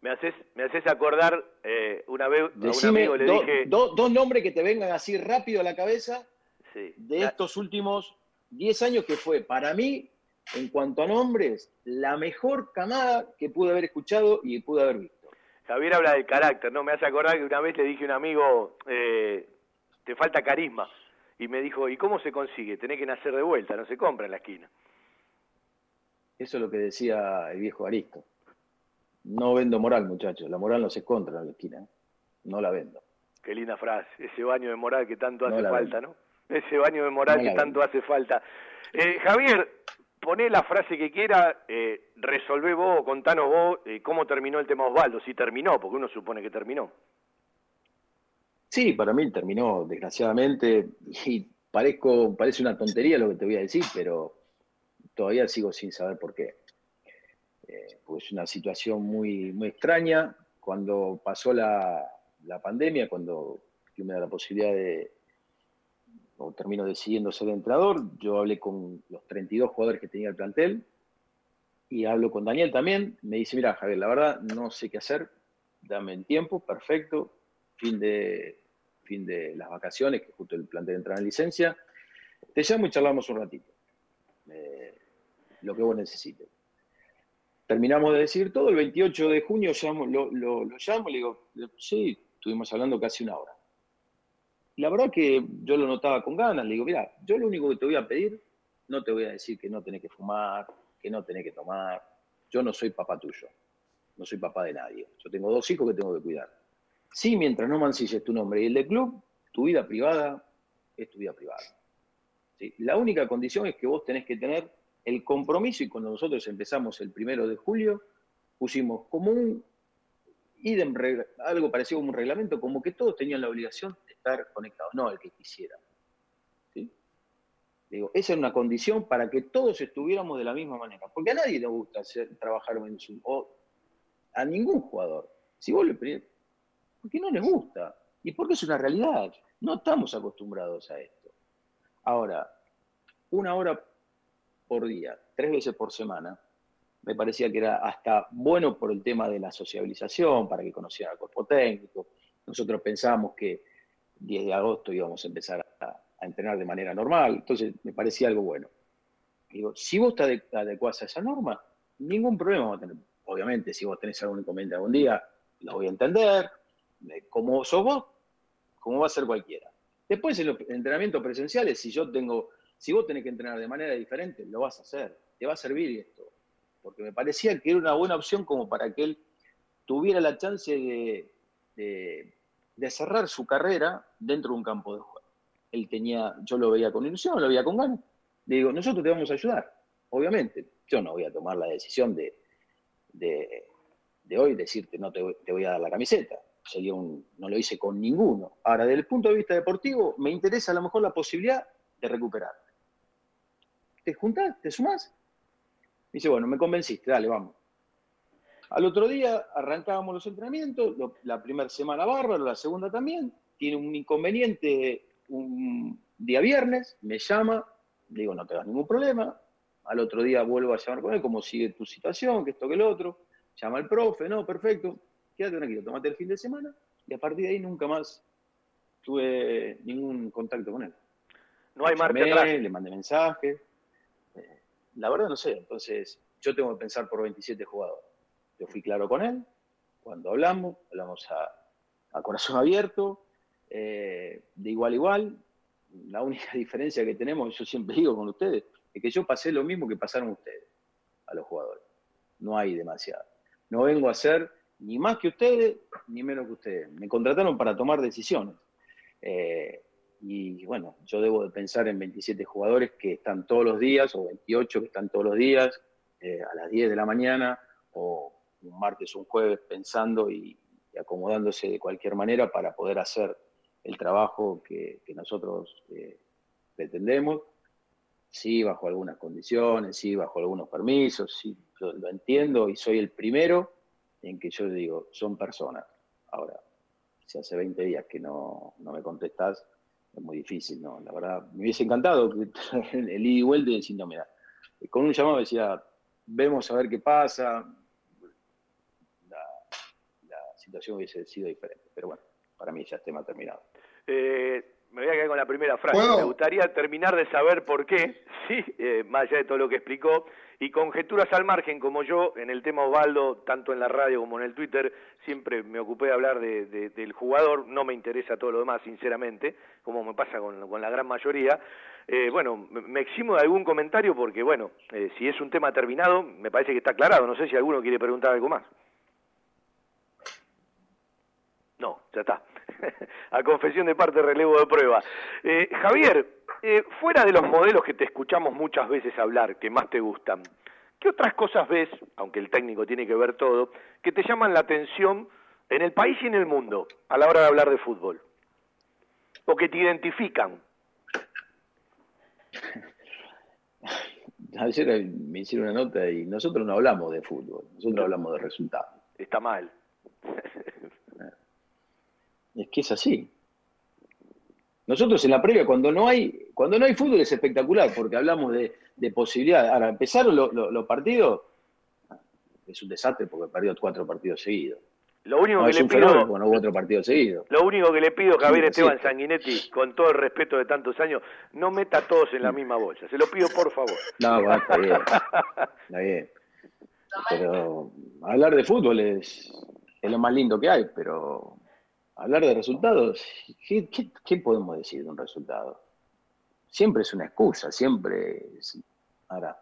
Me haces, me haces acordar eh, una vez Decime a un amigo le do, dije... do, dos nombres que te vengan así rápido a la cabeza Sí. de estos últimos 10 años que fue, para mí, en cuanto a nombres, la mejor camada que pude haber escuchado y pude haber visto. Javier habla del carácter, ¿no? Me hace acordar que una vez le dije a un amigo, eh, te falta carisma. Y me dijo, ¿y cómo se consigue? Tenés que nacer de vuelta, no se compra en la esquina. Eso es lo que decía el viejo Aristo. No vendo moral, muchachos. La moral no se encuentra en la esquina. ¿eh? No la vendo. Qué linda frase, ese baño de moral que tanto No hace falta, vendo. ¿no? Ese baño de moral No que tanto hace falta. Eh, Javier, poné la frase que quiera, eh, resolvé vos, contanos vos eh, cómo terminó el tema Osvaldo, si terminó, porque uno supone que terminó. Sí, para mí terminó, desgraciadamente, y parezco, parece una tontería lo que te voy a decir, pero todavía sigo sin saber por qué. Eh, pues es una situación muy, muy extraña. Cuando pasó la, la pandemia, cuando da la posibilidad de, o termino decidiendo ser entrenador, yo hablé con los 32 jugadores que tenía el plantel y hablo con Daniel también. Me dice, mira, Javier, la verdad no sé qué hacer, dame el tiempo, perfecto, fin de, fin de las vacaciones, que justo el plantel entra en licencia. Te llamo y charlamos un ratito. Eh, lo que vos necesites. Terminamos de decir todo, el 28 de junio llamo, lo, lo, lo llamo, le digo, sí, estuvimos hablando casi una hora. La verdad que yo lo notaba con ganas, le digo, mira, yo lo único que te voy a pedir, no te voy a decir que no tenés que fumar, que no tenés que tomar, yo no soy papá tuyo, no soy papá de nadie, yo tengo dos hijos que tengo que cuidar. Sí, mientras no mancilles tu nombre y el del club, tu vida privada es tu vida privada. ¿Sí? La única condición es que vos tenés que tener el compromiso y cuando nosotros empezamos el primero de julio, pusimos como un idem, algo parecido como un reglamento, como que todos tenían la obligación de estar conectados, no el que quisiera. Digo, esa es una condición para que todos estuviéramos de la misma manera, porque a nadie le gusta trabajar o a ningún jugador. Si vos le porque no les gusta, y porque es una realidad, no estamos acostumbrados a esto. Ahora, una hora por día, tres veces por semana, me parecía que era hasta bueno por el tema de la sociabilización, para que conocieran al cuerpo técnico. Nosotros pensábamos que 10 de agosto íbamos a empezar a, entrenar de manera normal, entonces me parecía algo bueno. Digo, si vos te ade- adecuás a esa norma, ningún problema vamos a tener. Obviamente, si vos tenés algún inconveniente algún día, lo voy a entender, eh, como sos vos, como va a ser cualquiera. Después en los entrenamientos presenciales, si yo tengo, si vos tenés que entrenar de manera diferente, lo vas a hacer, te va a servir esto. Porque me parecía que era una buena opción como para que él tuviera la chance de- de cerrar su carrera dentro de un campo de juego. Él tenía, yo lo veía con ilusión, lo veía con ganas. Le digo, nosotros te vamos a ayudar, obviamente. Yo no voy a tomar la decisión de, de, de hoy decirte no te, te voy a dar la camiseta. Sería un, no lo hice con ninguno. Ahora, desde el punto de vista deportivo, me interesa a lo mejor la posibilidad de recuperar. ¿Te juntás? ¿Te sumás? Dice, bueno, me convenciste, dale, vamos. Al otro día arrancábamos los entrenamientos, lo- la primera semana bárbaro, la segunda también. Tiene un inconveniente un día viernes, me llama, le digo, no te das ningún problema. Al otro día vuelvo a llamar con él, cómo sigue tu situación, que esto, que lo otro. Llama al profe, no, perfecto, quédate tranquilo, tomate el fin de semana. Y a partir de ahí nunca más tuve ningún contacto con él. No hay atrás. Le mandé mensajes. Eh, La verdad no sé, entonces yo tengo que pensar por 27 jugadores. Yo fui claro con él, cuando hablamos, hablamos a, corazón abierto, eh, de igual a igual. La única *laughs* diferencia que tenemos, yo siempre digo con ustedes, es que yo pasé lo mismo que pasaron ustedes a los jugadores. No hay demasiado. No vengo a ser ni más que ustedes, ni menos que ustedes. Me contrataron para tomar decisiones. Eh, y bueno, yo debo de pensar en 27 jugadores que están todos los días, o 28 que están todos los días, eh, a las 10 de la mañana, o un martes un jueves pensando y, acomodándose de cualquier manera para poder hacer el trabajo que, nosotros eh, pretendemos. Sí, bajo algunas condiciones, sí, bajo algunos permisos, sí, lo entiendo y soy el primero en que yo digo, son personas. Ahora, si hace 20 días que no, no me contestás, es muy difícil, ¿no? La verdad, me hubiese encantado *laughs* el ida y vuelta y no, mira, con un llamado decía, vemos a ver qué pasa, situación hubiese sido diferente. Pero bueno, para mí ya es tema terminado. Eh, me voy a quedar con la primera frase. ¿Puedo? Me gustaría terminar de saber por qué, *laughs* sí, eh, más allá de todo lo que explicó, y conjeturas al margen, como yo, en el tema Osvaldo, tanto en la radio como en el Twitter, siempre me ocupé de hablar de- de- del jugador, no me interesa todo lo demás, sinceramente, como me pasa con, con la gran mayoría. Eh, bueno, me, me eximo de algún comentario porque, bueno, eh, si es un tema terminado, me parece que está aclarado. No sé si alguno quiere preguntar algo más. No, ya está. *laughs* A confesión de parte, relevo de prueba. Eh, Javier, eh, fuera de los modelos que te escuchamos muchas veces hablar, que más te gustan, ¿qué otras cosas ves, aunque el técnico tiene que ver todo, que te llaman la atención en el país y en el mundo a la hora de hablar de fútbol? O que te identifican. *laughs* Ayer me hicieron una nota y nosotros no hablamos de fútbol, nosotros hablamos de resultados. Está mal. *laughs* Es que es así. Nosotros en la previa, cuando no hay, cuando no hay fútbol es espectacular, porque hablamos de, de posibilidades. Ahora, empezaron lo- lo- los partidos, es un desastre porque perdió cuatro partidos seguidos. Lo único No, que es le un pido, fenómeno, porque no hubo otro partido seguido. lo único que le pido, Javier Sí, Esteban sí. Sanguinetti, con todo el respeto de tantos años, no meta a todos en la misma bolsa. Se lo pido por favor. No, bueno, está bien. *laughs* Está bien. Pero hablar de fútbol es, es lo más lindo que hay, pero hablar de resultados, ¿qué, podemos decir de un resultado? Siempre es una excusa, siempre es... Ahora,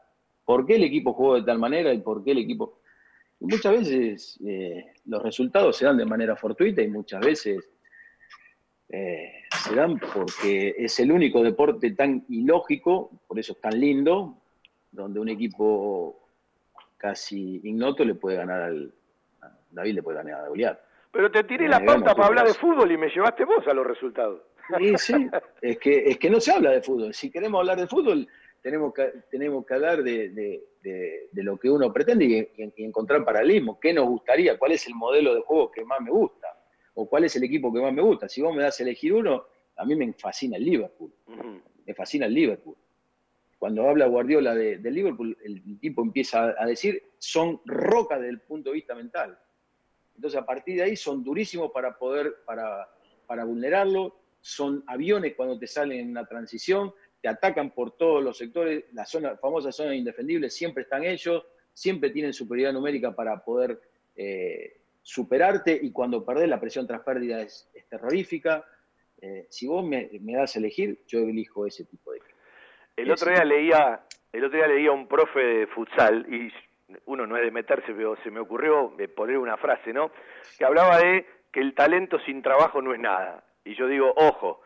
¿por qué el equipo jugó de tal manera y por qué el equipo... Muchas veces eh, los resultados se dan de manera fortuita y muchas veces eh, se dan porque es el único deporte tan ilógico, por eso es tan lindo, donde un equipo casi ignoto le puede ganar al. David le puede ganar a Goliat. Pero te tiré Eh, la vemos pauta para hablar de fútbol y me llevaste vos a los resultados. Sí, *laughs* sí, es que, es que no se habla de fútbol. Si queremos hablar de fútbol, tenemos que, tenemos que hablar de, de- de- de lo que uno pretende y, y- y encontrar paralelismo. ¿Qué nos gustaría? ¿Cuál es el modelo de juego que más me gusta? ¿O cuál es el equipo que más me gusta? Si vos me das a elegir uno, a mí me fascina el Liverpool. Me fascina el Liverpool. Cuando habla Guardiola de, del Liverpool, el tipo empieza a, a decir, son rocas desde el punto de vista mental. Entonces, a partir de ahí son durísimos para poder, para, para vulnerarlo, son aviones cuando te salen en una transición, te atacan por todos los sectores, la zona, famosa zona indefendible, siempre están ellos, siempre tienen superioridad numérica para poder eh, superarte y cuando perdés la presión tras pérdida es, es terrorífica. Eh, si vos me, me, das a elegir, yo elijo ese tipo de El otro día leía, el otro día leía un profe de futsal y uno no es de meterse, pero se me ocurrió poner una frase, ¿no? Que hablaba de que el talento sin trabajo no es nada. Y yo digo, ojo,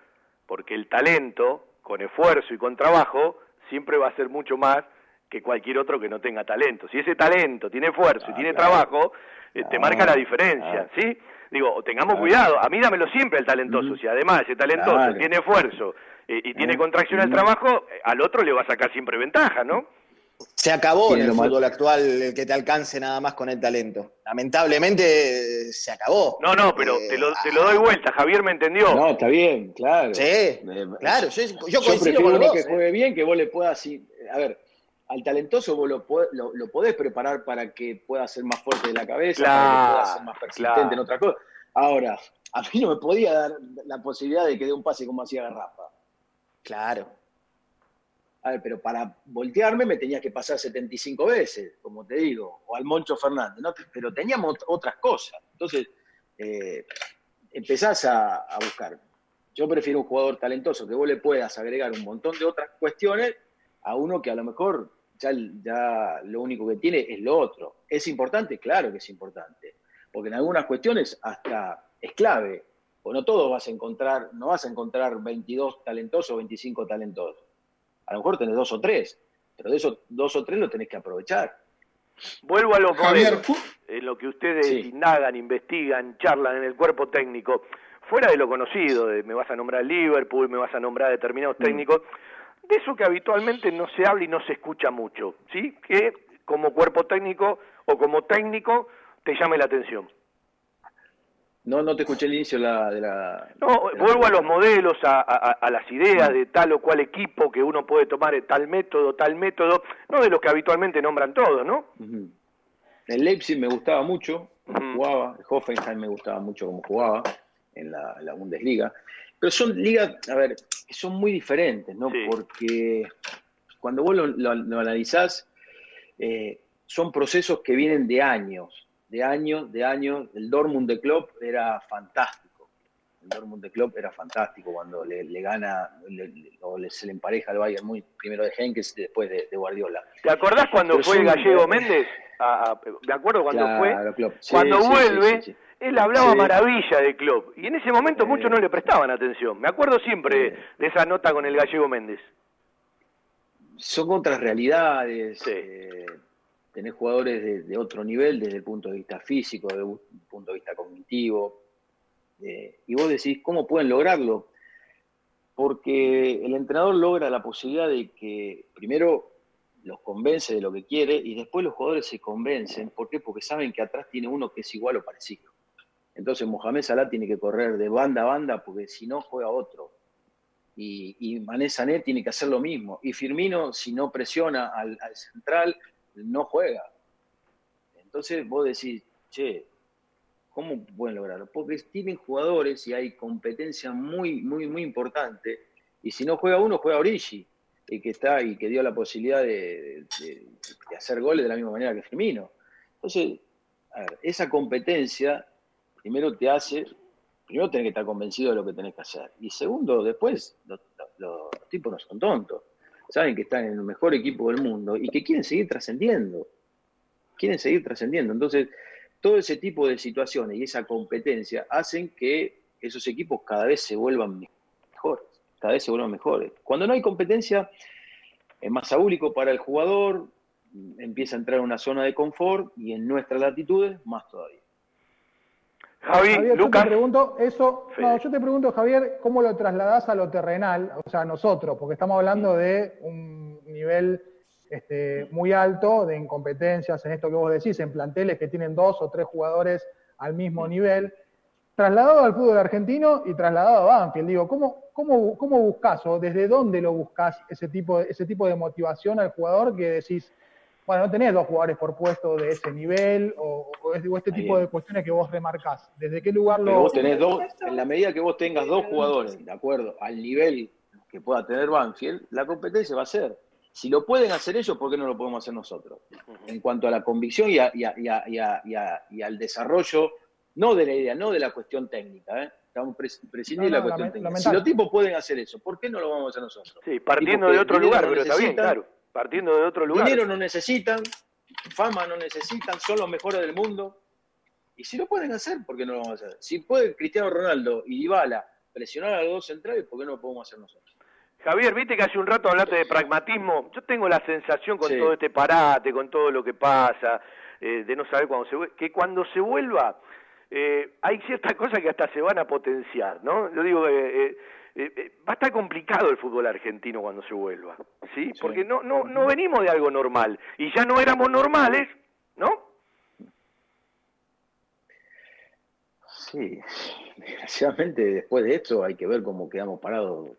porque el talento, con esfuerzo y con trabajo, siempre va a ser mucho más que cualquier otro que no tenga talento. Si ese talento tiene esfuerzo y Ah, tiene claro. trabajo, eh, te Ah, marca la diferencia, ah. ¿sí? Digo, tengamos cuidado, a mí dámelo siempre el talentoso, si además ese talentoso Claro. tiene esfuerzo eh, y tiene Eh, contracción al trabajo, eh, al otro le va a sacar siempre ventaja, ¿no? Se acabó en el fútbol actual el que te alcance nada más con el talento. Lamentablemente eh, se acabó. No, no, pero te lo, te lo doy vuelta, Javier me entendió. No, está bien, claro. Sí, Eh, claro, yo, yo Yo coincido prefiero con uno que. ¿eh? juegue bien, que vos le puedas... A ver, al talentoso vos lo, podés- lo, lo podés preparar para que pueda ser más fuerte de la cabeza, para que Claro, pueda ser más persistente claro. en otra cosa. Ahora, a mí no me podía dar la posibilidad de que dé un pase como hacía Garrafa. Claro. Pero para voltearme me tenía que pasar 75 veces, como te digo, o al Moncho Fernández, ¿no? Pero teníamos ot- otras cosas. Entonces, eh, empezás a, a buscar. Yo prefiero un jugador talentoso que vos le puedas agregar un montón de otras cuestiones a uno que a lo mejor ya, ya lo único que tiene es lo otro. ¿Es importante? Claro que es importante. Porque en algunas cuestiones hasta es clave. O no todos vas a encontrar, no vas a encontrar 22 talentosos o 25 talentosos. A lo mejor tenés dos o tres, pero de esos dos o tres lo tenés que aprovechar. Vuelvo a los Javier, modelos, en lo que ustedes Sí. indagan, investigan, charlan en el cuerpo técnico, fuera de lo conocido, de me vas a nombrar Liverpool, me vas a nombrar determinados técnicos, de eso que habitualmente no se habla y no se escucha mucho, ¿sí? Que como cuerpo técnico o como técnico te llame la atención. No, no te escuché el inicio de la... De la No, de la- vuelvo a los modelos, a, a- a las ideas de tal o cual equipo que uno puede tomar eh, tal método, tal método, no de los que habitualmente nombran todos, ¿no? El Leipzig me gustaba mucho, como jugaba, el Hoffenheim me gustaba mucho como jugaba en la, Bundesliga. Pero son ligas, a ver, que son muy diferentes, ¿no? Porque cuando vos lo, lo- lo analizás, eh, son procesos que vienen de años, de años, de años. El Dortmund de Klopp era fantástico. El Dortmund de Klopp era fantástico cuando le, le gana le- o le- se le empareja al Bayern muy primero de Henkes y después de, de Guardiola. ¿Te acordás cuando Pero fue son- Gallego Méndez? Me acuerdo cuando Claro, fue. Sí, cuando sí, vuelve, sí, él hablaba maravilla de Klopp. Y en ese momento muchos no le prestaban atención. Me acuerdo siempre de esa nota con el Gallego Méndez. son otras realidades. eh, tenés jugadores de, otro nivel desde el punto de vista físico, desde el punto de vista cognitivo. eh, y vos decís, ¿cómo pueden lograrlo? Porque el entrenador logra la posibilidad de que primero los convence de lo que quiere y después los jugadores se convencen. ¿Por qué? Porque saben que atrás tiene uno que es igual o parecido. Entonces Mohamed Salah tiene que correr de banda a banda porque si no juega otro y, y Mané Sané tiene que hacer lo mismo. Y Firmino, si no presiona al central, no juega. Entonces vos decís, che, ¿cómo pueden lograrlo? Porque tienen jugadores y hay competencia muy, muy, muy importante. Y si no juega uno, juega Origi, y que está y que dio la posibilidad de, hacer goles de la misma manera que Firmino. Entonces, esa competencia primero te hace primero tenés que estar convencido de lo que tenés que hacer. Y segundo, después, los tipos no son tontos. Saben que están en el mejor equipo del mundo y que quieren seguir trascendiendo. Quieren seguir trascendiendo. Entonces, todo ese tipo de situaciones y esa competencia hacen que esos equipos cada vez se vuelvan mejores. Cada vez se vuelvan mejores. Cuando no hay competencia, es más abúlico para el jugador, empieza a entrar en una zona de confort y en nuestras latitudes, más todavía. Javi, Javier, Lucas. yo te pregunto eso, no, yo te pregunto, Javier, ¿cómo lo trasladás a lo terrenal? O sea, nosotros, porque estamos hablando de un nivel este, muy alto de incompetencias en esto que vos decís, en planteles que tienen dos o tres jugadores al mismo nivel, trasladado al fútbol argentino y trasladado a Banfield. Digo, ¿cómo, cómo, cómo buscas o desde dónde lo buscas ese tipo, ese tipo de motivación al jugador que decís, bueno, no tenés dos jugadores por puesto de ese nivel o, o es- o este tipo es. de cuestiones que vos remarcás. ¿Desde qué lugar Pero lo...? vos tenés dos, en la medida que vos tengas dos jugadores, de acuerdo, al nivel que pueda tener Banfield, la competencia va a ser. Si lo pueden hacer ellos, ¿por qué no lo podemos hacer nosotros? En cuanto a la convicción y, a- y a- y a- y a- y a- y al desarrollo, no de la idea, no de la cuestión técnica, ¿eh? Estamos pres- prescindiendo No, de no, la cuestión la- técnica. la Si los tipos pueden hacer eso, ¿por qué no lo vamos a hacer nosotros? Sí, partiendo de otro lugar, pero está bien, claro. Partiendo de otro lugar. Dinero no necesitan, fama no necesitan, son los mejores del mundo. Y si lo pueden hacer, ¿por qué no lo vamos a hacer? Si puede Cristiano Ronaldo y Dybala presionar a los dos centrales, ¿por qué no lo podemos hacer nosotros? Javier, viste que hace un rato hablaste de pragmatismo. Yo tengo la sensación con Sí. todo este parate, con todo lo que pasa, eh, de no saber cuándo se que cuando se vuelva eh, hay ciertas cosas que hasta se van a potenciar, ¿no? Yo digo, eh, eh, eh, va a estar complicado el fútbol argentino cuando se vuelva, ¿sí? Porque no, no, no venimos de algo normal y ya no éramos normales, ¿no? Sí, desgraciadamente después de esto hay que ver cómo quedamos parados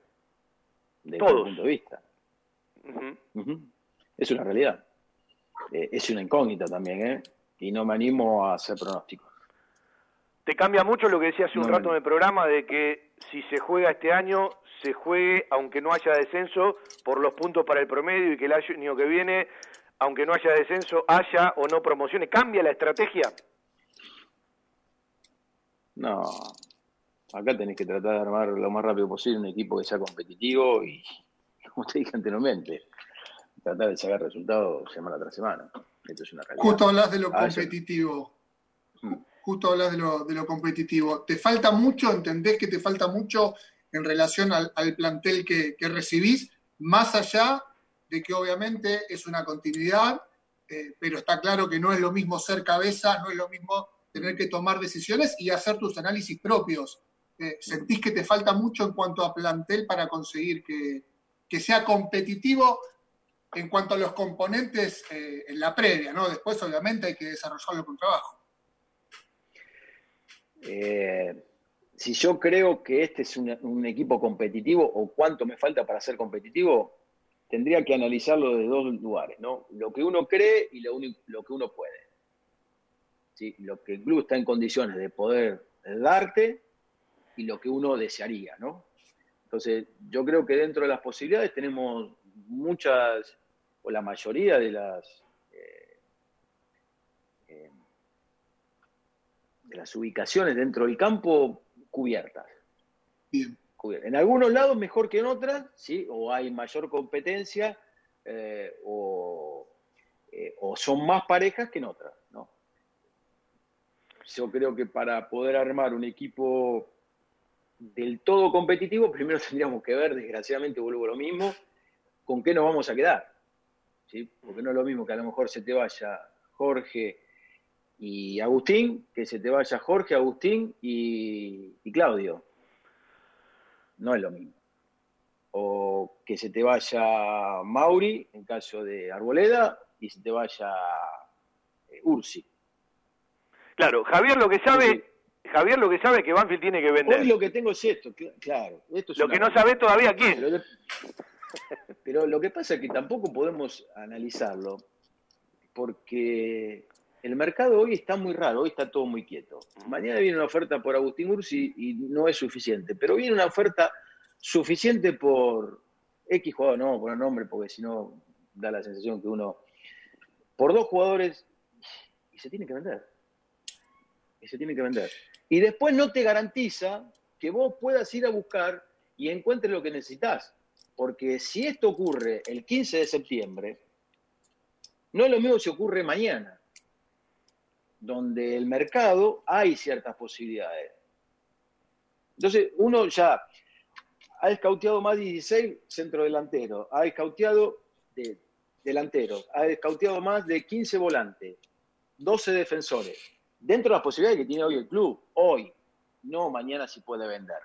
desde Todos. todo punto de vista. Es una realidad. Eh, es una incógnita también, ¿eh? Y no me animo a hacer pronósticos. Te cambia mucho lo que decía hace un No, rato en el programa de que si se juega este año, se juegue aunque no haya descenso por los puntos para el promedio y que el año que viene, aunque no haya descenso, haya o no promociones. ¿Cambia la estrategia? No, acá tenés que tratar de armar lo más rápido posible un equipo que sea competitivo y, como te dije anteriormente, tratar de sacar resultados semana tras semana. Esto es una realidad. Justo hablas de lo A veces- competitivo. Mm. Justo hablas de lo, de lo competitivo. ¿Te falta mucho? ¿Entendés que te falta mucho en relación al, plantel que, que recibís? Más allá de que obviamente es una continuidad, eh, pero está claro que no es lo mismo ser cabeza, no es lo mismo tener que tomar decisiones y hacer tus análisis propios. Eh, ¿Sentís que te falta mucho en cuanto a plantel para conseguir que, que sea competitivo en cuanto a los componentes eh, en la previa, ¿no? Después, obviamente, hay que desarrollarlo con trabajo. Eh, si yo creo que este es un, equipo competitivo o cuánto me falta para ser competitivo, tendría que analizarlo de dos lugares, ¿no? Lo que uno cree y lo, lo que uno puede. ¿Sí? Lo que el club está en condiciones de poder darte y lo que uno desearía, ¿no? Entonces, yo creo que dentro de las posibilidades tenemos muchas, o la mayoría de las eh, eh, de las ubicaciones dentro del campo cubiertas. Bien. En algunos lados mejor que en otras, ¿sí? O hay mayor competencia eh, o, eh, o son más parejas que en otras, ¿no? Yo creo que para poder armar un equipo del todo competitivo, primero *laughs* tendríamos que ver, desgraciadamente vuelvo a lo mismo, con qué nos vamos a quedar. ¿sí? Porque no es lo mismo que a lo mejor se te vaya Jorge y Agustín, que se te vaya Jorge, Agustín y, y Claudio. No es lo mismo. O que se te vaya Mauri, en caso de Arboleda, y se te vaya eh, Ursi. Claro, Javier lo que sabe, Javier lo que sabe es que Banfield tiene que vender. Hoy lo que tengo es esto, cl- claro. Esto es Lo que no sabe todavía quién. Pero lo que pasa es que tampoco podemos analizarlo porque el mercado hoy está muy raro, hoy está todo muy quieto. Mañana viene una oferta por Agustín Ursi y no es suficiente, pero viene una oferta suficiente por X jugador, no a poner nombre porque si no da la sensación que uno... Por dos jugadores y se tiene que vender. Y se tiene que vender. Y después no te garantiza que vos puedas ir a buscar y encuentres lo que necesitas. Porque si esto ocurre el 15 de septiembre, no es lo mismo si ocurre mañana, donde el mercado hay ciertas posibilidades. Entonces, uno ya ha escauteado más de 16 centro delantero, ha escauteado de, delantero, ha escauteado más de 15 volantes, 12 defensores, dentro de las posibilidades que tiene hoy el club, hoy, no mañana si puede vender,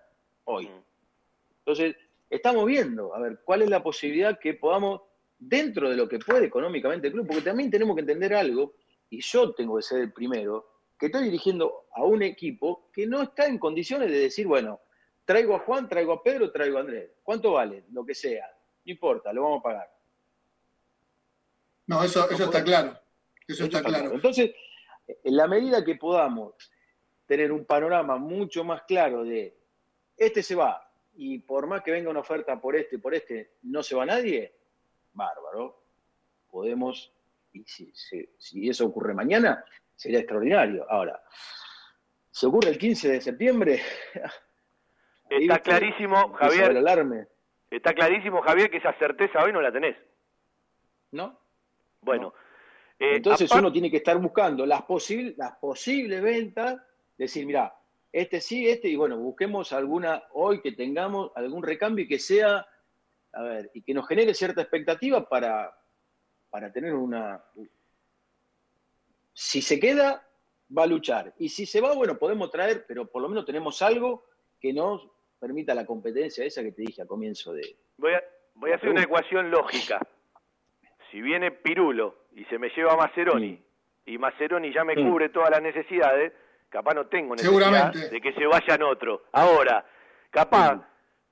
hoy. Entonces, estamos viendo, a ver, cuál es la posibilidad que podamos, dentro de lo que puede económicamente el club, porque también tenemos que entender algo, y yo tengo que ser el primero, que estoy dirigiendo a un equipo que no está en condiciones de decir, bueno, traigo a Juan, traigo a Pedro, traigo a Andrés. ¿Cuánto vale? Lo que sea. No importa, lo vamos a pagar. No, eso, eso está claro. Eso está claro. Entonces, en la medida que podamos tener un panorama mucho más claro de este se va y por más que venga una oferta por este, por este, no se va nadie, bárbaro. Podemos, y si, si- si eso ocurre mañana, sería extraordinario. Ahora, si ocurre el 15 de septiembre, *laughs* Está clarísimo, Javier. Está clarísimo, Javier, que esa certeza hoy no la tenés. ¿No? Bueno. eh, Entonces uno tiene que estar buscando las, posibles las posibles ventas, decir, mira, este sí, este, y bueno, busquemos alguna, hoy que tengamos algún recambio y que sea, a ver, y que nos genere cierta expectativa para, para tener una... Si se queda, va a luchar. Y si se va, bueno, podemos traer, pero por lo menos tenemos algo que nos permita la competencia esa que te dije a comienzo de... Voy a, voy a hacer una ecuación lógica. Si viene Pirulo y se me lleva Maceroni, y Maceroni ya me cubre todas las necesidades, capaz no tengo necesidad de que se vayan otro. Ahora, capaz,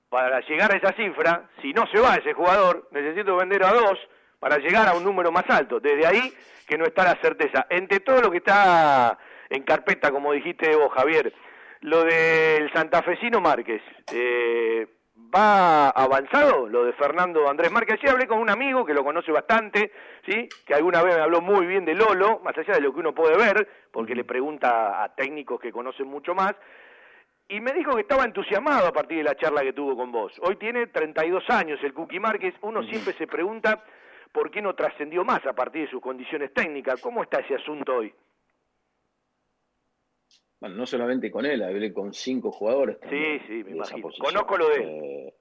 para llegar a esa cifra, si no se va ese jugador, necesito vender a dos para llegar a un número más alto. Desde ahí que no está la certeza. Entre todo lo que está en carpeta, como dijiste vos, Javier, lo del santafesino Márquez, eh, ¿va avanzado lo de Fernando Andrés Márquez? Ayer hablé con un amigo que lo conoce bastante, ¿sí? que alguna vez me habló muy bien de Lolo, más allá de lo que uno puede ver, porque le pregunta a técnicos que conocen mucho más, y me dijo que estaba entusiasmado a partir de la charla que tuvo con vos. Hoy tiene 32 años el Cookie Márquez, uno siempre se pregunta por qué no trascendió más a partir de sus condiciones técnicas. ¿Cómo está ese asunto hoy? Bueno, no solamente con él, hablé con cinco jugadores. también Sí, sí, me imagino. Conozco lo de él. Eh,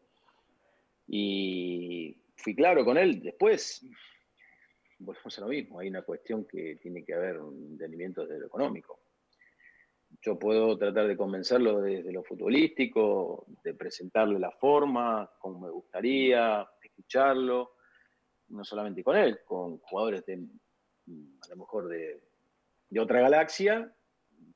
y fui claro con él. Después, volvemos a lo mismo. Hay una cuestión que tiene que haber un entendimiento desde lo económico. Yo puedo tratar de convencerlo desde lo futbolístico, de presentarle la forma, como me gustaría, escucharlo, no solamente con él, con jugadores de, a lo mejor de, de otra galaxia,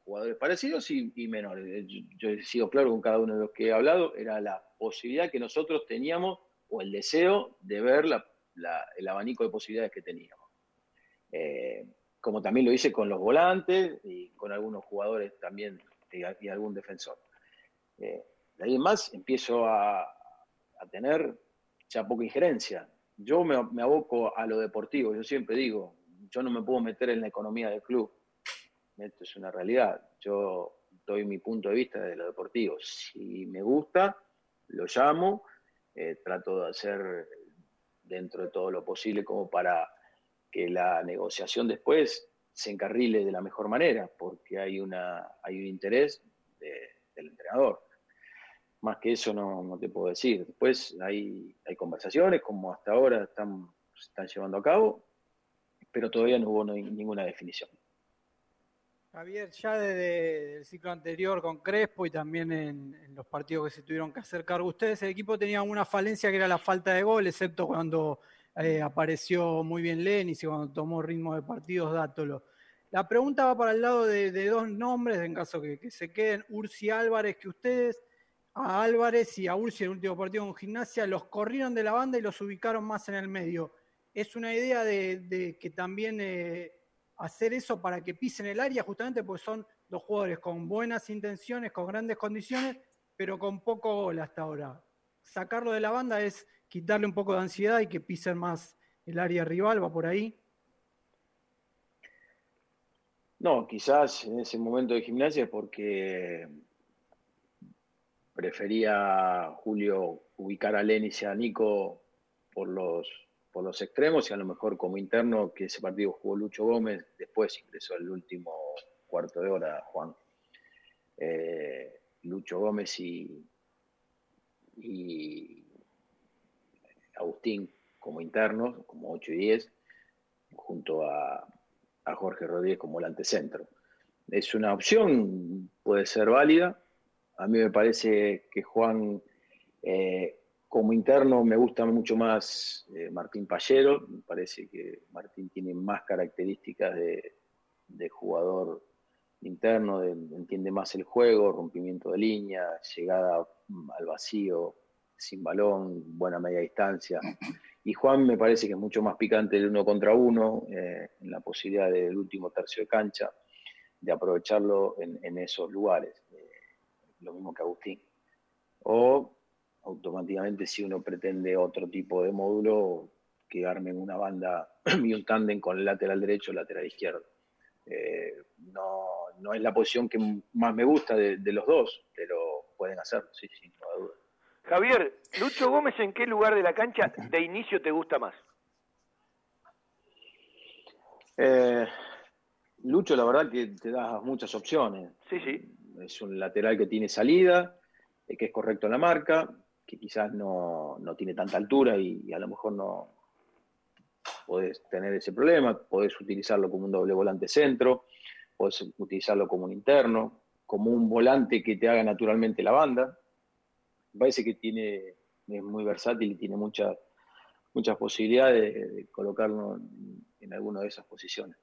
jugadores parecidos y, menores. Yo, yo he sido claro con cada uno de los que he hablado, era la posibilidad que nosotros teníamos o el deseo de ver la- el abanico de posibilidades que teníamos. Eh, como también lo hice con los volantes y con algunos jugadores también y, y algún defensor. Eh, de ahí en más empiezo a, a tener ya poca injerencia. Yo me, aboco a lo deportivo, yo siempre digo, yo no me puedo meter en la economía del club. Esto es una realidad. Yo doy mi punto de vista de lo deportivo. Si me gusta, lo llamo, eh, trato de hacer dentro de todo lo posible como para que la negociación después se encarrile de la mejor manera, porque hay, una, hay un interés de- del entrenador. Más que eso no, no te puedo decir. Después hay, hay conversaciones, como hasta ahora están, se están llevando a cabo, pero todavía no hubo ninguna definición. Javier, ya desde el ciclo anterior con Crespo y también en, los partidos que se tuvieron que hacer cargo ustedes, el equipo tenía una falencia que era la falta de gol, excepto cuando eh, apareció muy bien Lenis y cuando tomó ritmo de partidos Dátolo. La pregunta va para el lado de, dos nombres, en caso que, que se queden, Ursi Álvarez, que ustedes a Álvarez y a Ursi en el último partido con Gimnasia los corrieron de la banda y los ubicaron más en el medio. ¿Es una idea de, que también eh, hacer eso para que pisen el área, justamente porque son dos jugadores con buenas intenciones, con grandes condiciones, pero con poco gol hasta ahora? Sacarlo de la banda es quitarle un poco de ansiedad y que pisen más el área rival, va por ahí. No, quizás en ese momento de gimnasia porque prefería Julio ubicar a Lenis y a Nico por los, por los extremos y a lo mejor como interno que ese partido jugó Lucho Gómez, después ingresó el último cuarto de hora Juan. Eh, Lucho Gómez y, y Agustín como internos, como 8 y 10, junto a, a Jorge Rodríguez como volante centro. Es una opción, puede ser válida. A mí me parece que Juan, eh, como interno, me gusta mucho más eh, Martín Pallero. Me parece que Martín tiene más características de, jugador interno, de- entiende más el juego, rompimiento de línea, llegada al vacío sin balón, buena media distancia. Y Juan me parece que es mucho más picante el uno contra uno, eh, en la posibilidad del último tercio de cancha, de aprovecharlo en, esos lugares. Lo mismo que Agustín. O automáticamente si uno pretende otro tipo de módulo, que armen una banda *clears throat* y un tándem con el lateral derecho el lateral izquierdo. Eh, no, no, es la posición que más me gusta de, los dos, pero pueden hacerlo, sí, sin duda. Javier, Lucho Gómez, ¿en qué lugar de la cancha de inicio te gusta más? Eh, Lucho, la verdad que te da muchas opciones. Sí, sí. Es un lateral que tiene salida, eh, que es correcto en la marca, que quizás no, no tiene tanta altura y, a lo mejor no podés tener ese problema, podés utilizarlo como un doble volante centro, podés utilizarlo como un interno, como un volante que te haga naturalmente la banda. Me parece que tiene, es muy versátil y tiene muchas muchas posibilidades de, colocarlo en, alguna de esas posiciones.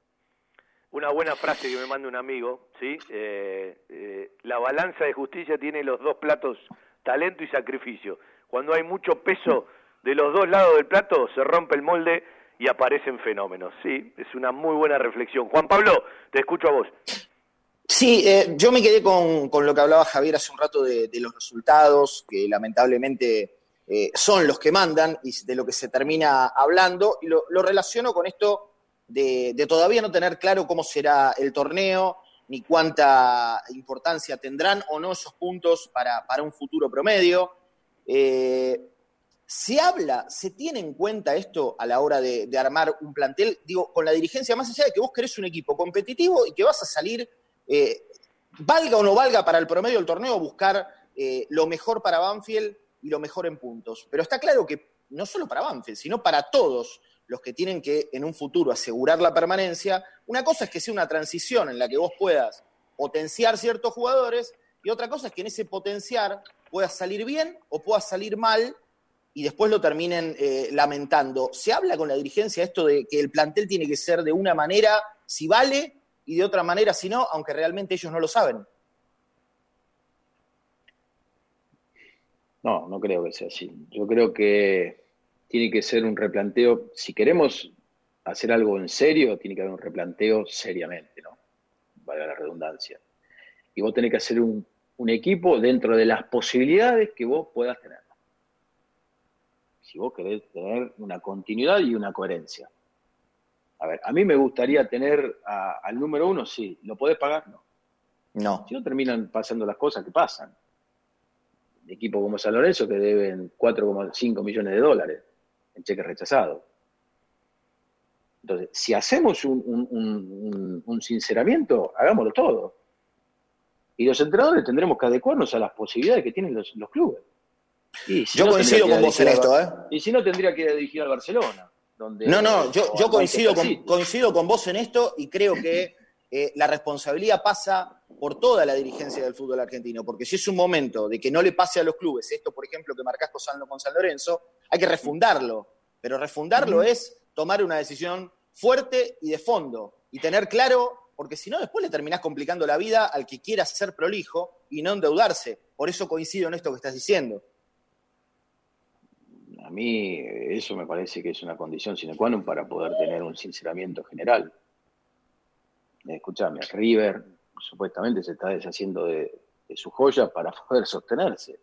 Una buena frase que me manda un amigo, ¿sí? Eh, eh, la balanza de justicia tiene los dos platos talento y sacrificio. Cuando hay mucho peso de los dos lados del plato, se rompe el molde y aparecen fenómenos. Sí, es una muy buena reflexión. Juan Pablo, te escucho a vos. Sí, eh, yo me quedé con, lo que hablaba Javier hace un rato de, los resultados, que lamentablemente son los que mandan y de lo que se termina hablando, y lo, relaciono con esto de, todavía no tener claro cómo será el torneo, ni cuánta importancia tendrán o no esos puntos para, un futuro promedio. Eh, ¿Se habla, se tiene en cuenta esto a la hora de, armar un plantel? Digo, con la dirigencia, más allá de que vos querés un equipo competitivo y que vas a salir, eh, valga o no valga para el promedio del torneo, buscar eh, lo mejor para Banfield y lo mejor en puntos. Pero está claro que no solo para Banfield, sino para todos los que tienen que en un futuro asegurar la permanencia, una cosa es que sea una transición en la que vos puedas potenciar ciertos jugadores y otra cosa es que en ese potenciar puedas salir bien o puedas salir mal y después lo terminen eh, lamentando. ¿Se habla con la dirigencia esto de que el plantel tiene que ser de una manera si vale y de otra manera si no, aunque realmente ellos no lo saben? No, no creo que sea así. Yo creo que tiene que ser un replanteo, si queremos hacer algo en serio, tiene que haber un replanteo seriamente, ¿no? Vale la redundancia. Y vos tenés que hacer un, equipo dentro de las posibilidades que vos puedas tener. Si vos querés tener una continuidad y una coherencia. A ver, a mí me gustaría tener al número uno, sí. ¿Lo podés pagar? No. No. Si no terminan pasando las cosas que pasan. De equipo como San Lorenzo que deben 4,5 millones de dólares en cheque rechazado. Entonces, si hacemos un, sinceramiento, hagámoslo todo. Y los entrenadores tendremos que adecuarnos a las posibilidades que tienen los, clubes. yo coincido con vos en esto, ¿eh? Y si no, tendría que dirigir al Barcelona. Donde, no, no, yo, yo coincido, con, coincido con vos en esto y creo que eh, la responsabilidad pasa por toda la dirigencia del fútbol argentino, porque si es un momento de que no le pase a los clubes esto, por ejemplo, que marcás con San Lorenzo, hay que refundarlo, pero refundarlo es tomar una decisión fuerte y de fondo y tener claro, porque si no después le terminás complicando la vida al que quiera ser prolijo y no endeudarse. Por eso coincido en esto que estás diciendo. A mí eso me parece que es una condición sine qua non para poder tener un sinceramiento general. Escúchame, River supuestamente se está deshaciendo de, su joya para *laughs* poder sostenerse.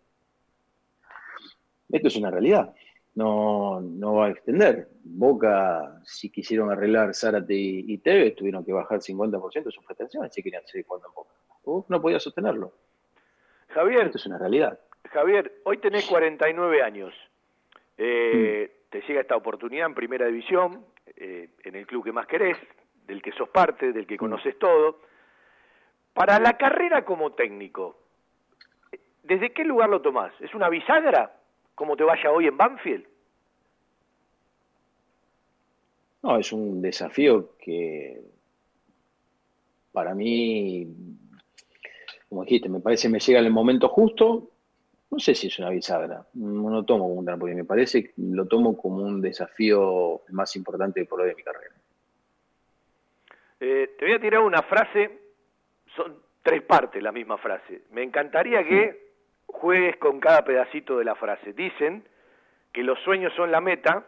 Esto es una realidad. No, no va a extender. Boca, si quisieron arreglar Zárate y, Tevez, tuvieron que bajar 50% de sus pretensiones si querían seguir jugando en Boca. no podía sostenerlo. Javier. Esto es una realidad. Javier, hoy tenés 49 años. Eh, mm. Te llega esta oportunidad en primera división, eh, en el club que más querés, del que sos parte, del que mm. conoces todo. Para la carrera como técnico, ¿desde qué lugar lo tomás? ¿Es una bisagra como te vaya hoy en Banfield? No, es un desafío que para mí, como dijiste, me parece que me llega en el momento justo. No sé si es una bisagra, no lo tomo como un porque me parece lo tomo como un desafío más importante por hoy de mi carrera. Eh, te voy a tirar una frase, son tres partes la misma frase. Me encantaría que juegues con cada pedacito de la frase. Dicen que los sueños son la meta,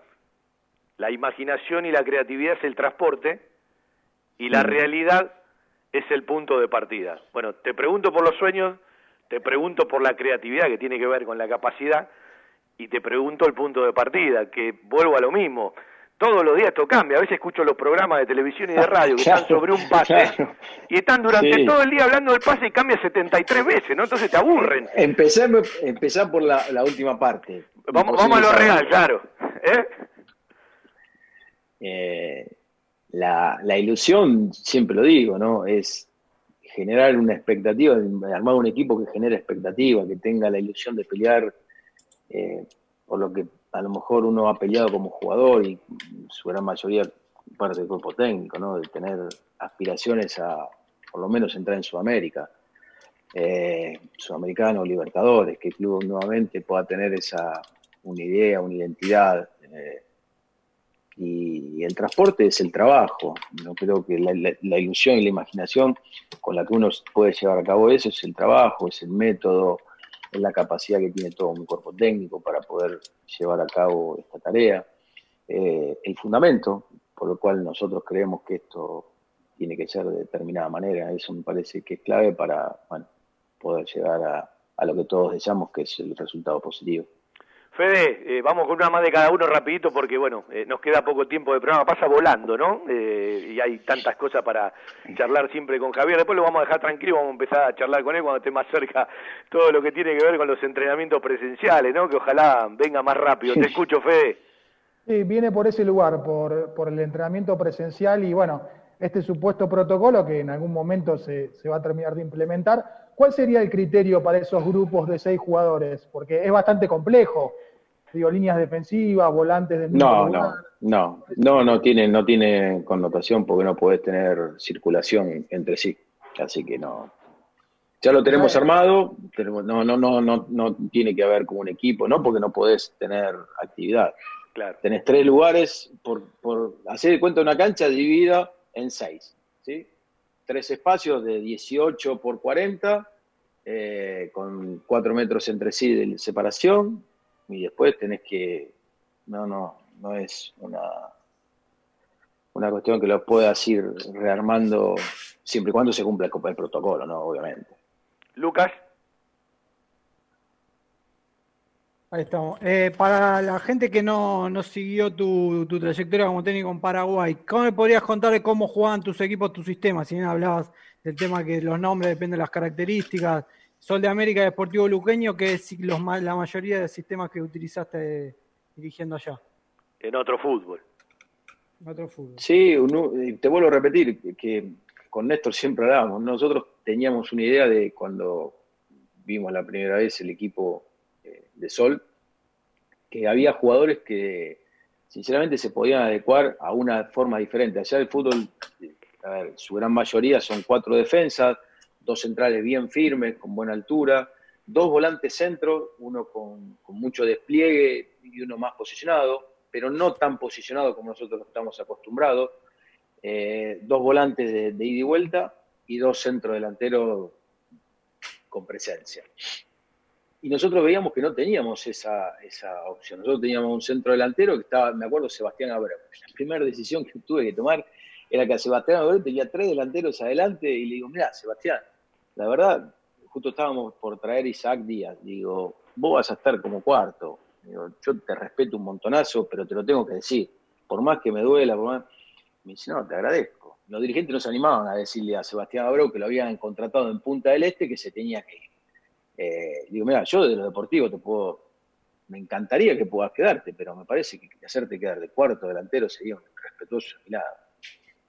la imaginación y la creatividad es el transporte y la Mm. realidad es el punto de partida. Bueno, te pregunto por los sueños, te pregunto por la creatividad que tiene que ver con la capacidad y te pregunto el punto de partida, que vuelvo a lo mismo. Todos los días esto cambia. A veces escucho los programas de televisión y de *laughs* radio que están sobre un pase claro. y están durante Sí. todo el día hablando del pase y cambia 73 veces, ¿no? Entonces te aburren. Empecé, empezar por la, la última parte. Vamos, vamos a lo real, claro. ¿Eh? Eh, la, la ilusión, siempre lo digo, ¿no? Es generar una expectativa, armar un equipo que genere expectativa, que tenga la ilusión de pelear eh, por lo que a lo mejor uno ha peleado como jugador y su gran mayoría parte del cuerpo técnico, ¿no? De tener aspiraciones a por lo menos entrar en Sudamérica, eh, Sudamericano, Libertadores, que el club nuevamente pueda tener esa una idea, una identidad. eh, y, el transporte es el trabajo. No creo que la- la ilusión y la imaginación con la que uno puede llevar a cabo eso es el trabajo, es el método, es la capacidad que tiene todo un cuerpo técnico para poder llevar a cabo esta tarea. Eh, el fundamento, por lo cual nosotros creemos que esto tiene que ser de determinada manera, eso me parece que es clave para bueno, poder llegar a, a lo que todos deseamos, que es el resultado positivo. Fede, eh, vamos con una más de cada uno rapidito porque, bueno, eh, nos queda poco tiempo de programa, pasa volando, ¿no? Eh, y hay tantas cosas para charlar siempre con Javier. Después lo vamos a dejar tranquilo, vamos a empezar a charlar con él cuando esté más cerca todo lo que tiene que ver con los entrenamientos presenciales, ¿no? Que ojalá venga más rápido. Te escucho, Fede. Sí, viene por ese lugar, por, por el entrenamiento presencial y bueno, este supuesto protocolo que en algún momento se, se va a terminar de implementar. ¿Cuál sería el criterio para esos grupos de seis jugadores? Porque es bastante complejo. Digo, líneas defensivas, volantes del mismo No, lugar. no, no, no, no tiene, no tiene connotación porque no podés tener circulación entre sí. Así que no. Ya lo tenemos armado, tenemos, no, no, no, no, no tiene que haber como un equipo, no porque no podés tener actividad. Claro. Tenés tres lugares por, por hacer de cuenta una cancha dividida en seis, ¿sí? Tres espacios de 18 por 40, eh, con cuatro metros entre sí de separación, y después tenés que, no, no, no es una, una cuestión que lo puedas ir rearmando siempre y cuando se cumpla el protocolo, ¿no? Obviamente. Lucas. Ahí estamos. Eh, para la gente que no, no siguió tu, tu trayectoria como técnico en Paraguay, ¿cómo me podrías contar de cómo jugaban tus equipos, tus sistemas? Si bien hablabas del tema que los nombres dependen de las características. Sol de América Deportivo Luqueño, que es los, la mayoría de sistemas que utilizaste dirigiendo allá. En otro fútbol. en Otro fútbol. Sí, uno- eh, te vuelvo a repetir que- que con Néstor siempre hablábamos. Nosotros teníamos una idea de cuando vimos la primera vez el equipo de Sol, que había jugadores que sinceramente se podían adecuar a una forma diferente. Allá el fútbol, a ver, su gran mayoría son cuatro defensas, dos centrales bien firmes, con buena altura, dos volantes centros, uno con, mucho despliegue y uno más posicionado, pero no tan posicionado como nosotros estamos acostumbrados, eh, dos volantes de, ida y vuelta y dos centros delanteros con presencia. Y nosotros veíamos que no teníamos esa, esa opción. Nosotros teníamos un centro delantero que estaba, me acuerdo, Sebastián Abreu. La primera decisión que tuve que tomar era que Sebastián Abreu tenía tres delanteros adelante y le digo, mira, Sebastián, la verdad, justo estábamos por traer Isaac Díaz. Digo, vos vas a estar como cuarto. Digo, yo te respeto un montonazo, pero te lo tengo que decir. Por más que me duela, por más... Me dice, no, te agradezco. Los dirigentes no se animaban a decirle a Sebastián Abreu que lo habían contratado en Punta del Este que se tenía que ir. Eh, digo, mira, yo de lo deportivo te puedo, me encantaría que puedas quedarte, pero me parece que hacerte quedar de cuarto delantero sería un respetuoso mirada.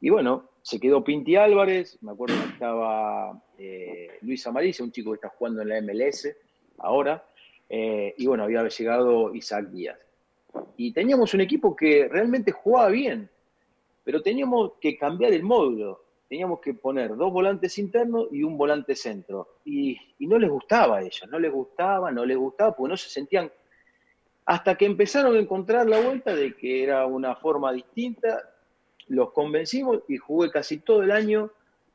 Y bueno, se quedó Pinti Álvarez, me acuerdo que estaba eh, Luis Amaricia, un chico que está jugando en la MLS ahora, eh, y bueno, había llegado Isaac Díaz. Y teníamos un equipo que realmente jugaba bien, pero teníamos que cambiar el módulo. Teníamos que poner dos volantes internos y un volante centro. Y, y no les gustaba a ellos, no les gustaba, no les gustaba, porque no se sentían. Hasta que empezaron a encontrar la vuelta de que era una forma distinta, los convencimos y jugué casi todo el año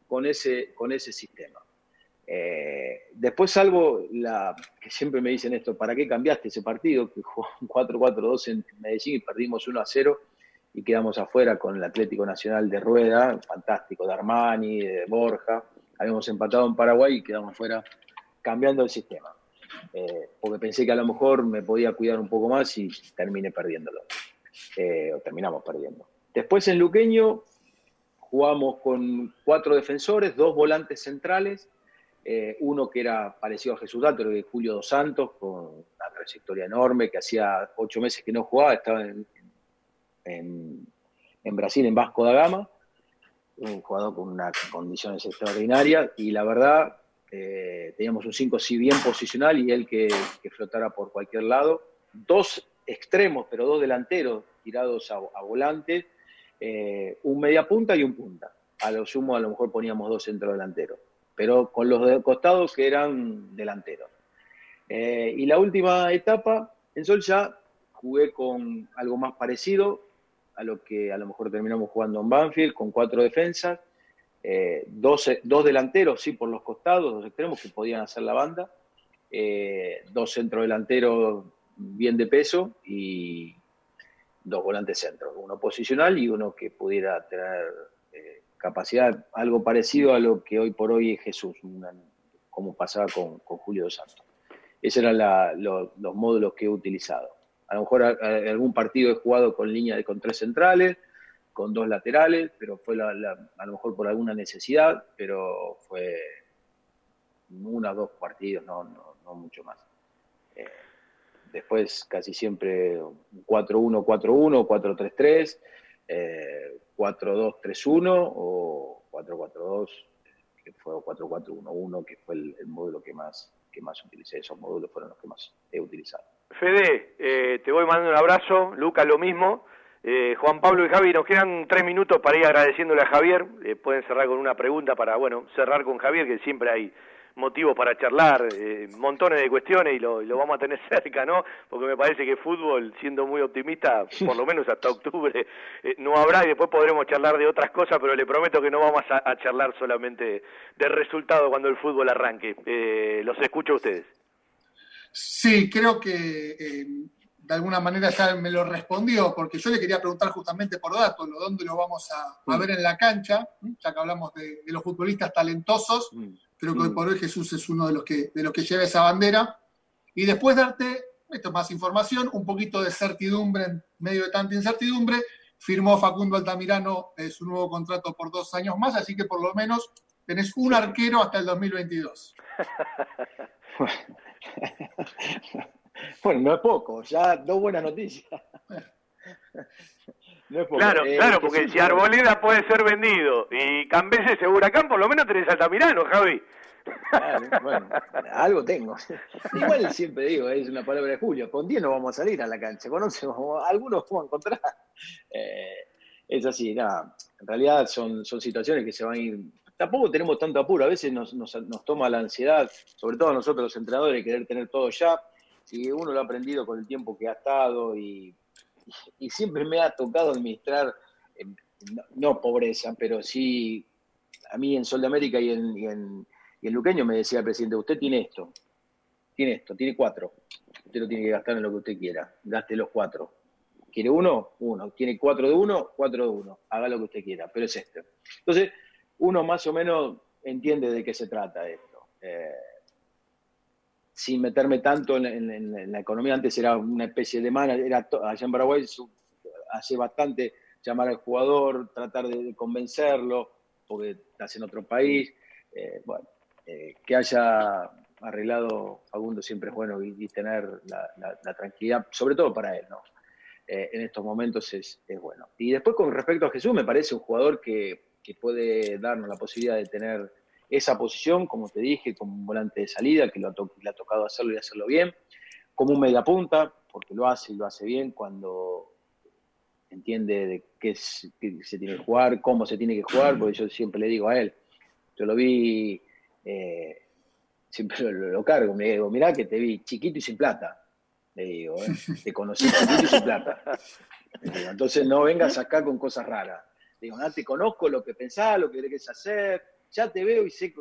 con ese, con ese sistema. Eh, después, salvo la que siempre me dicen esto, ¿para qué cambiaste ese partido? Que jugó 4-4-2 en Medellín y perdimos 1-0 y quedamos afuera con el Atlético Nacional de Rueda, fantástico, de Armani, de Borja. Habíamos empatado en Paraguay y quedamos afuera cambiando el sistema. Eh, porque pensé que a lo mejor me podía cuidar un poco más y terminé perdiéndolo. Eh, o terminamos perdiendo. Después en Luqueño jugamos con cuatro defensores, dos volantes centrales, eh, uno que era parecido a Jesús Dato, que Julio Dos Santos, con una trayectoria enorme, que hacía ocho meses que no jugaba, estaba en, en, Brasil, en Vasco da Gama, un jugador con unas condiciones extraordinarias, y la verdad, eh, teníamos un 5 sí bien posicional y él que, que, flotara por cualquier lado. Dos extremos, pero dos delanteros tirados a, a volante, eh, un media punta y un punta. A lo sumo, a lo mejor poníamos dos centrodelanteros, pero con los de costados que eran delanteros. Eh, y la última etapa, en Sol ya jugué con algo más parecido a lo que a lo mejor terminamos jugando en Banfield, con cuatro defensas, eh, dos, dos, delanteros, sí, por los costados, dos extremos que podían hacer la banda, eh, dos centrodelanteros bien de peso y dos volantes centros, uno posicional y uno que pudiera tener eh, capacidad, algo parecido a lo que hoy por hoy es Jesús, como pasaba con, con, Julio dos Santos. Esos eran los módulos que he utilizado. A lo mejor a, algún partido he jugado con línea de con tres centrales, con dos laterales, pero fue la, la, a lo mejor por alguna necesidad, pero fue uno o dos partidos, no, no, no mucho más. Eh, después casi siempre 4-1, 4-1, 4-3-3, eh, 4-2-3-1 o 4-4-2, que fue 4-4-1-1, que fue el, el, módulo que más, que más utilicé. Esos módulos fueron los que más he utilizado. Fede, eh, te voy mandando un abrazo, Luca lo mismo. Eh, Juan Pablo y Javi, nos quedan tres minutos para ir agradeciéndole a Javier. Eh, pueden cerrar con una pregunta para, bueno, cerrar con Javier, que siempre hay motivos para charlar, eh, montones de cuestiones y lo, lo, vamos a tener *laughs* cerca, ¿no? Porque me parece que fútbol, siendo muy optimista, por lo menos hasta octubre, eh, no habrá y después podremos charlar de otras cosas, pero le prometo que no vamos a, charlar solamente del resultado cuando el fútbol arranque. Eh, los escucho a ustedes. Sí, creo que eh, de alguna manera ya me lo respondió, porque yo le quería preguntar justamente por datos, dónde lo vamos a, a ver en la cancha, ya que hablamos de, de los futbolistas talentosos, creo que hoy por hoy Jesús es uno de los que, de los que lleva esa bandera, y después darte, esto más información, un poquito de certidumbre en medio de tanta incertidumbre, firmó Facundo Altamirano eh, su nuevo contrato por dos años más, así que por lo menos tenés un arquero hasta el 2022. *laughs* *laughs* Bueno, no es poco, ya dos buenas noticias. *laughs* No es poco. Claro, eh, claro, porque si. Arboleda puede ser vendido y Cambeses es Huracán, por lo menos tenés Altamirano, Javi. Claro, *laughs* bueno, algo tengo. Igual siempre digo, es una palabra de Julio, con 10 no vamos a salir a la cancha, con 11 algunos vamos a encontrar. Eh, es así, nada, en realidad son, son situaciones que se van a ir tampoco tenemos tanto apuro, a veces nos, nos, toma la ansiedad, sobre todo nosotros los entrenadores, querer tener todo ya, y uno lo ha aprendido con el tiempo que ha estado y, siempre me ha tocado administrar, eh, no, pobreza, pero sí, a mí en Sol de América y en, y, en, y en Luqueño me decía el presidente, usted tiene esto, tiene esto, tiene cuatro, usted lo tiene que gastar en lo que usted quiera, gaste los cuatro. ¿Quiere uno? Uno. ¿Tiene cuatro de uno? Cuatro de uno. Haga lo que usted quiera, pero es este. Entonces, uno más o menos entiende de qué se trata esto. Eh, sin meterme tanto en, la economía, antes era una especie de manager, era allá en Paraguay hace bastante llamar al jugador, tratar de convencerlo, porque estás en otro país. Eh, bueno, eh, que haya arreglado Fagundo siempre es bueno y, tener la, tranquilidad, sobre todo para él, ¿no? En estos momentos es, es bueno. Y después con respecto a Jesús, me parece un jugador que que puede darnos la posibilidad de tener esa posición, como te dije, como un volante de salida, que lo ha to le ha tocado hacerlo y hacerlo bien, como un mediapunta, porque lo hace y lo hace bien cuando entiende de qué, es, qué, se tiene que jugar, cómo se tiene que jugar, porque yo siempre le digo a él, yo lo vi, eh, siempre *laughs* lo, lo, cargo, me digo, mirá que te vi chiquito y sin plata, le digo, ¿eh? *laughs* te conocí chiquito y sin plata. *laughs* Entonces no vengas acá con cosas raras. Digo, no te conozco lo que pensás, lo que querés hacer, ya te veo y sé.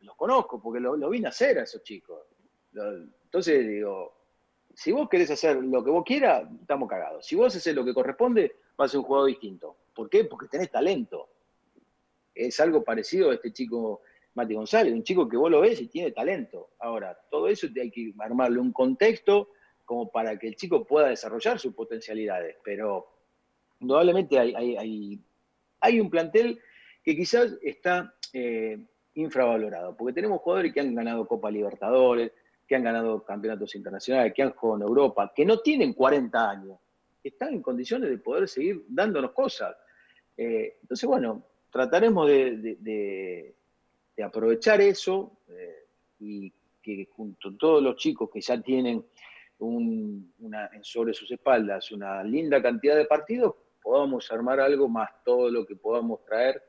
los conozco porque lo, lo vine a hacer a esos chicos. Entonces digo, si vos querés hacer lo que vos quieras, estamos cagados. Si vos haces lo que corresponde, vas a ser un jugador distinto. ¿Por qué? Porque tenés talento. Es algo parecido a este chico Mati González, un chico que vos lo ves y tiene talento. Ahora, todo eso hay que armarle un contexto como para que el chico pueda desarrollar sus potencialidades. Pero indudablemente hay, hay, un plantel que quizás está eh, infravalorado, porque tenemos jugadores que han ganado Copa Libertadores, que han ganado campeonatos internacionales, que han jugado en Europa, que no tienen 40 años, están en condiciones de poder seguir dándonos cosas. Eh, entonces, bueno, trataremos de, de- aprovechar eso eh, y que junto a todos los chicos que ya tienen un- una, sobre sus espaldas una linda cantidad de partidos, podamos armar algo más todo lo que podamos traer,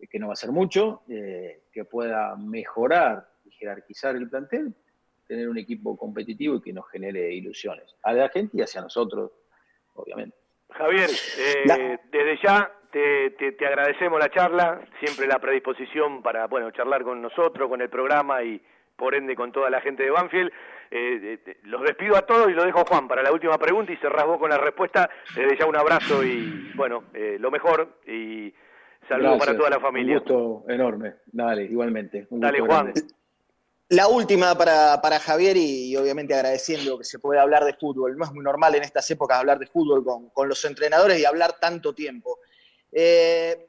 eh, que no va a ser mucho, eh, que pueda mejorar y jerarquizar el plantel, tener un equipo competitivo y que nos genere ilusiones. A la gente y hacia nosotros, obviamente. Javier, eh, desde ya te, te- te agradecemos la charla, siempre la predisposición para bueno charlar con nosotros, con el programa y por ende con toda la gente de Banfield. Eh, eh, los despido a todos y lo dejo a Juan para la última pregunta y cerrás vos con la respuesta. Desde ya un abrazo y bueno, eh, lo mejor y saludos para toda la familia. Un gusto enorme. Dale, igualmente. Un Dale, Juan. grande. La última para, para Javier y, y obviamente agradeciendo que se pueda hablar de fútbol. No es muy normal en estas épocas hablar de fútbol con, con los entrenadores y hablar tanto tiempo. Eh,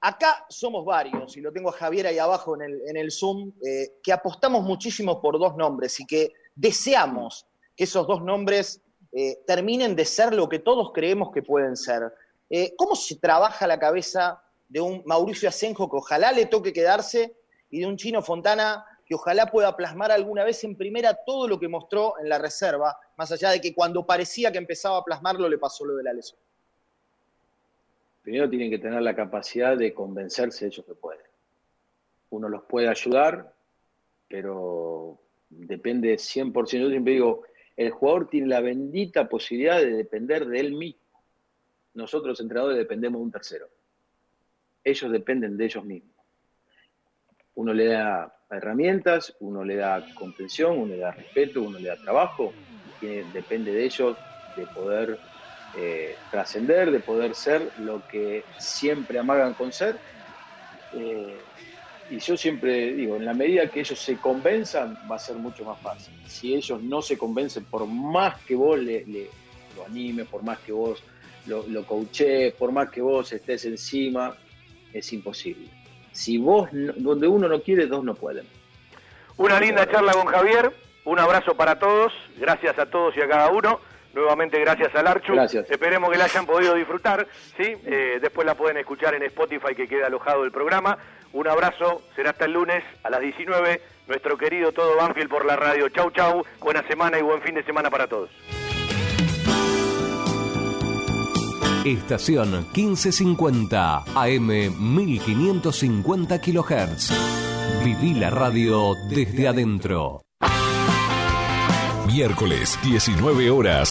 acá somos varios, y lo tengo a Javier ahí abajo en el, en el Zoom, eh, que apostamos muchísimo por dos nombres y que deseamos que esos dos nombres eh, terminen de ser lo que todos creemos que pueden ser. Eh, ¿Cómo se trabaja la cabeza de un Mauricio Asenjo que ojalá le toque quedarse y de un Chino Fontana que ojalá pueda plasmar alguna vez en primera todo lo que mostró en la reserva, más allá de que cuando parecía que empezaba a plasmarlo le pasó lo de la lesión? Primero tienen que tener la capacidad de convencerse ellos que pueden. Uno los puede ayudar, pero depende 100%. Yo siempre digo, el jugador tiene la bendita posibilidad de depender de él mismo. Nosotros, entrenadores, dependemos de un tercero. Ellos dependen de ellos mismos. Uno le da herramientas, uno le da comprensión, uno le da respeto, uno le da trabajo. Depende de ellos de poder eh, trascender, de poder ser lo que siempre amagan con ser. Eh, y yo siempre digo, en la medida que ellos se convenzan, va a ser mucho más fácil. Si ellos no se convencen, por más que vos le, le- lo animes, por más que vos lo, lo coachees, por más que vos estés encima, es imposible. Si vos, donde uno no quiere, dos no pueden. Una linda charla con Javier, un abrazo para todos, gracias a todos y a cada uno. Nuevamente gracias al Archu. Gracias. Esperemos que la hayan podido disfrutar. ¿sí? Eh, después la pueden escuchar en Spotify que queda alojado el programa. Un abrazo, será hasta el lunes a las 19. Nuestro querido todo Banfield por la radio. Chau, chau. Buena semana y buen fin de semana para todos. Estación 1550 AM 1550 kHz. Viví la radio desde adentro. Miércoles, 19 horas.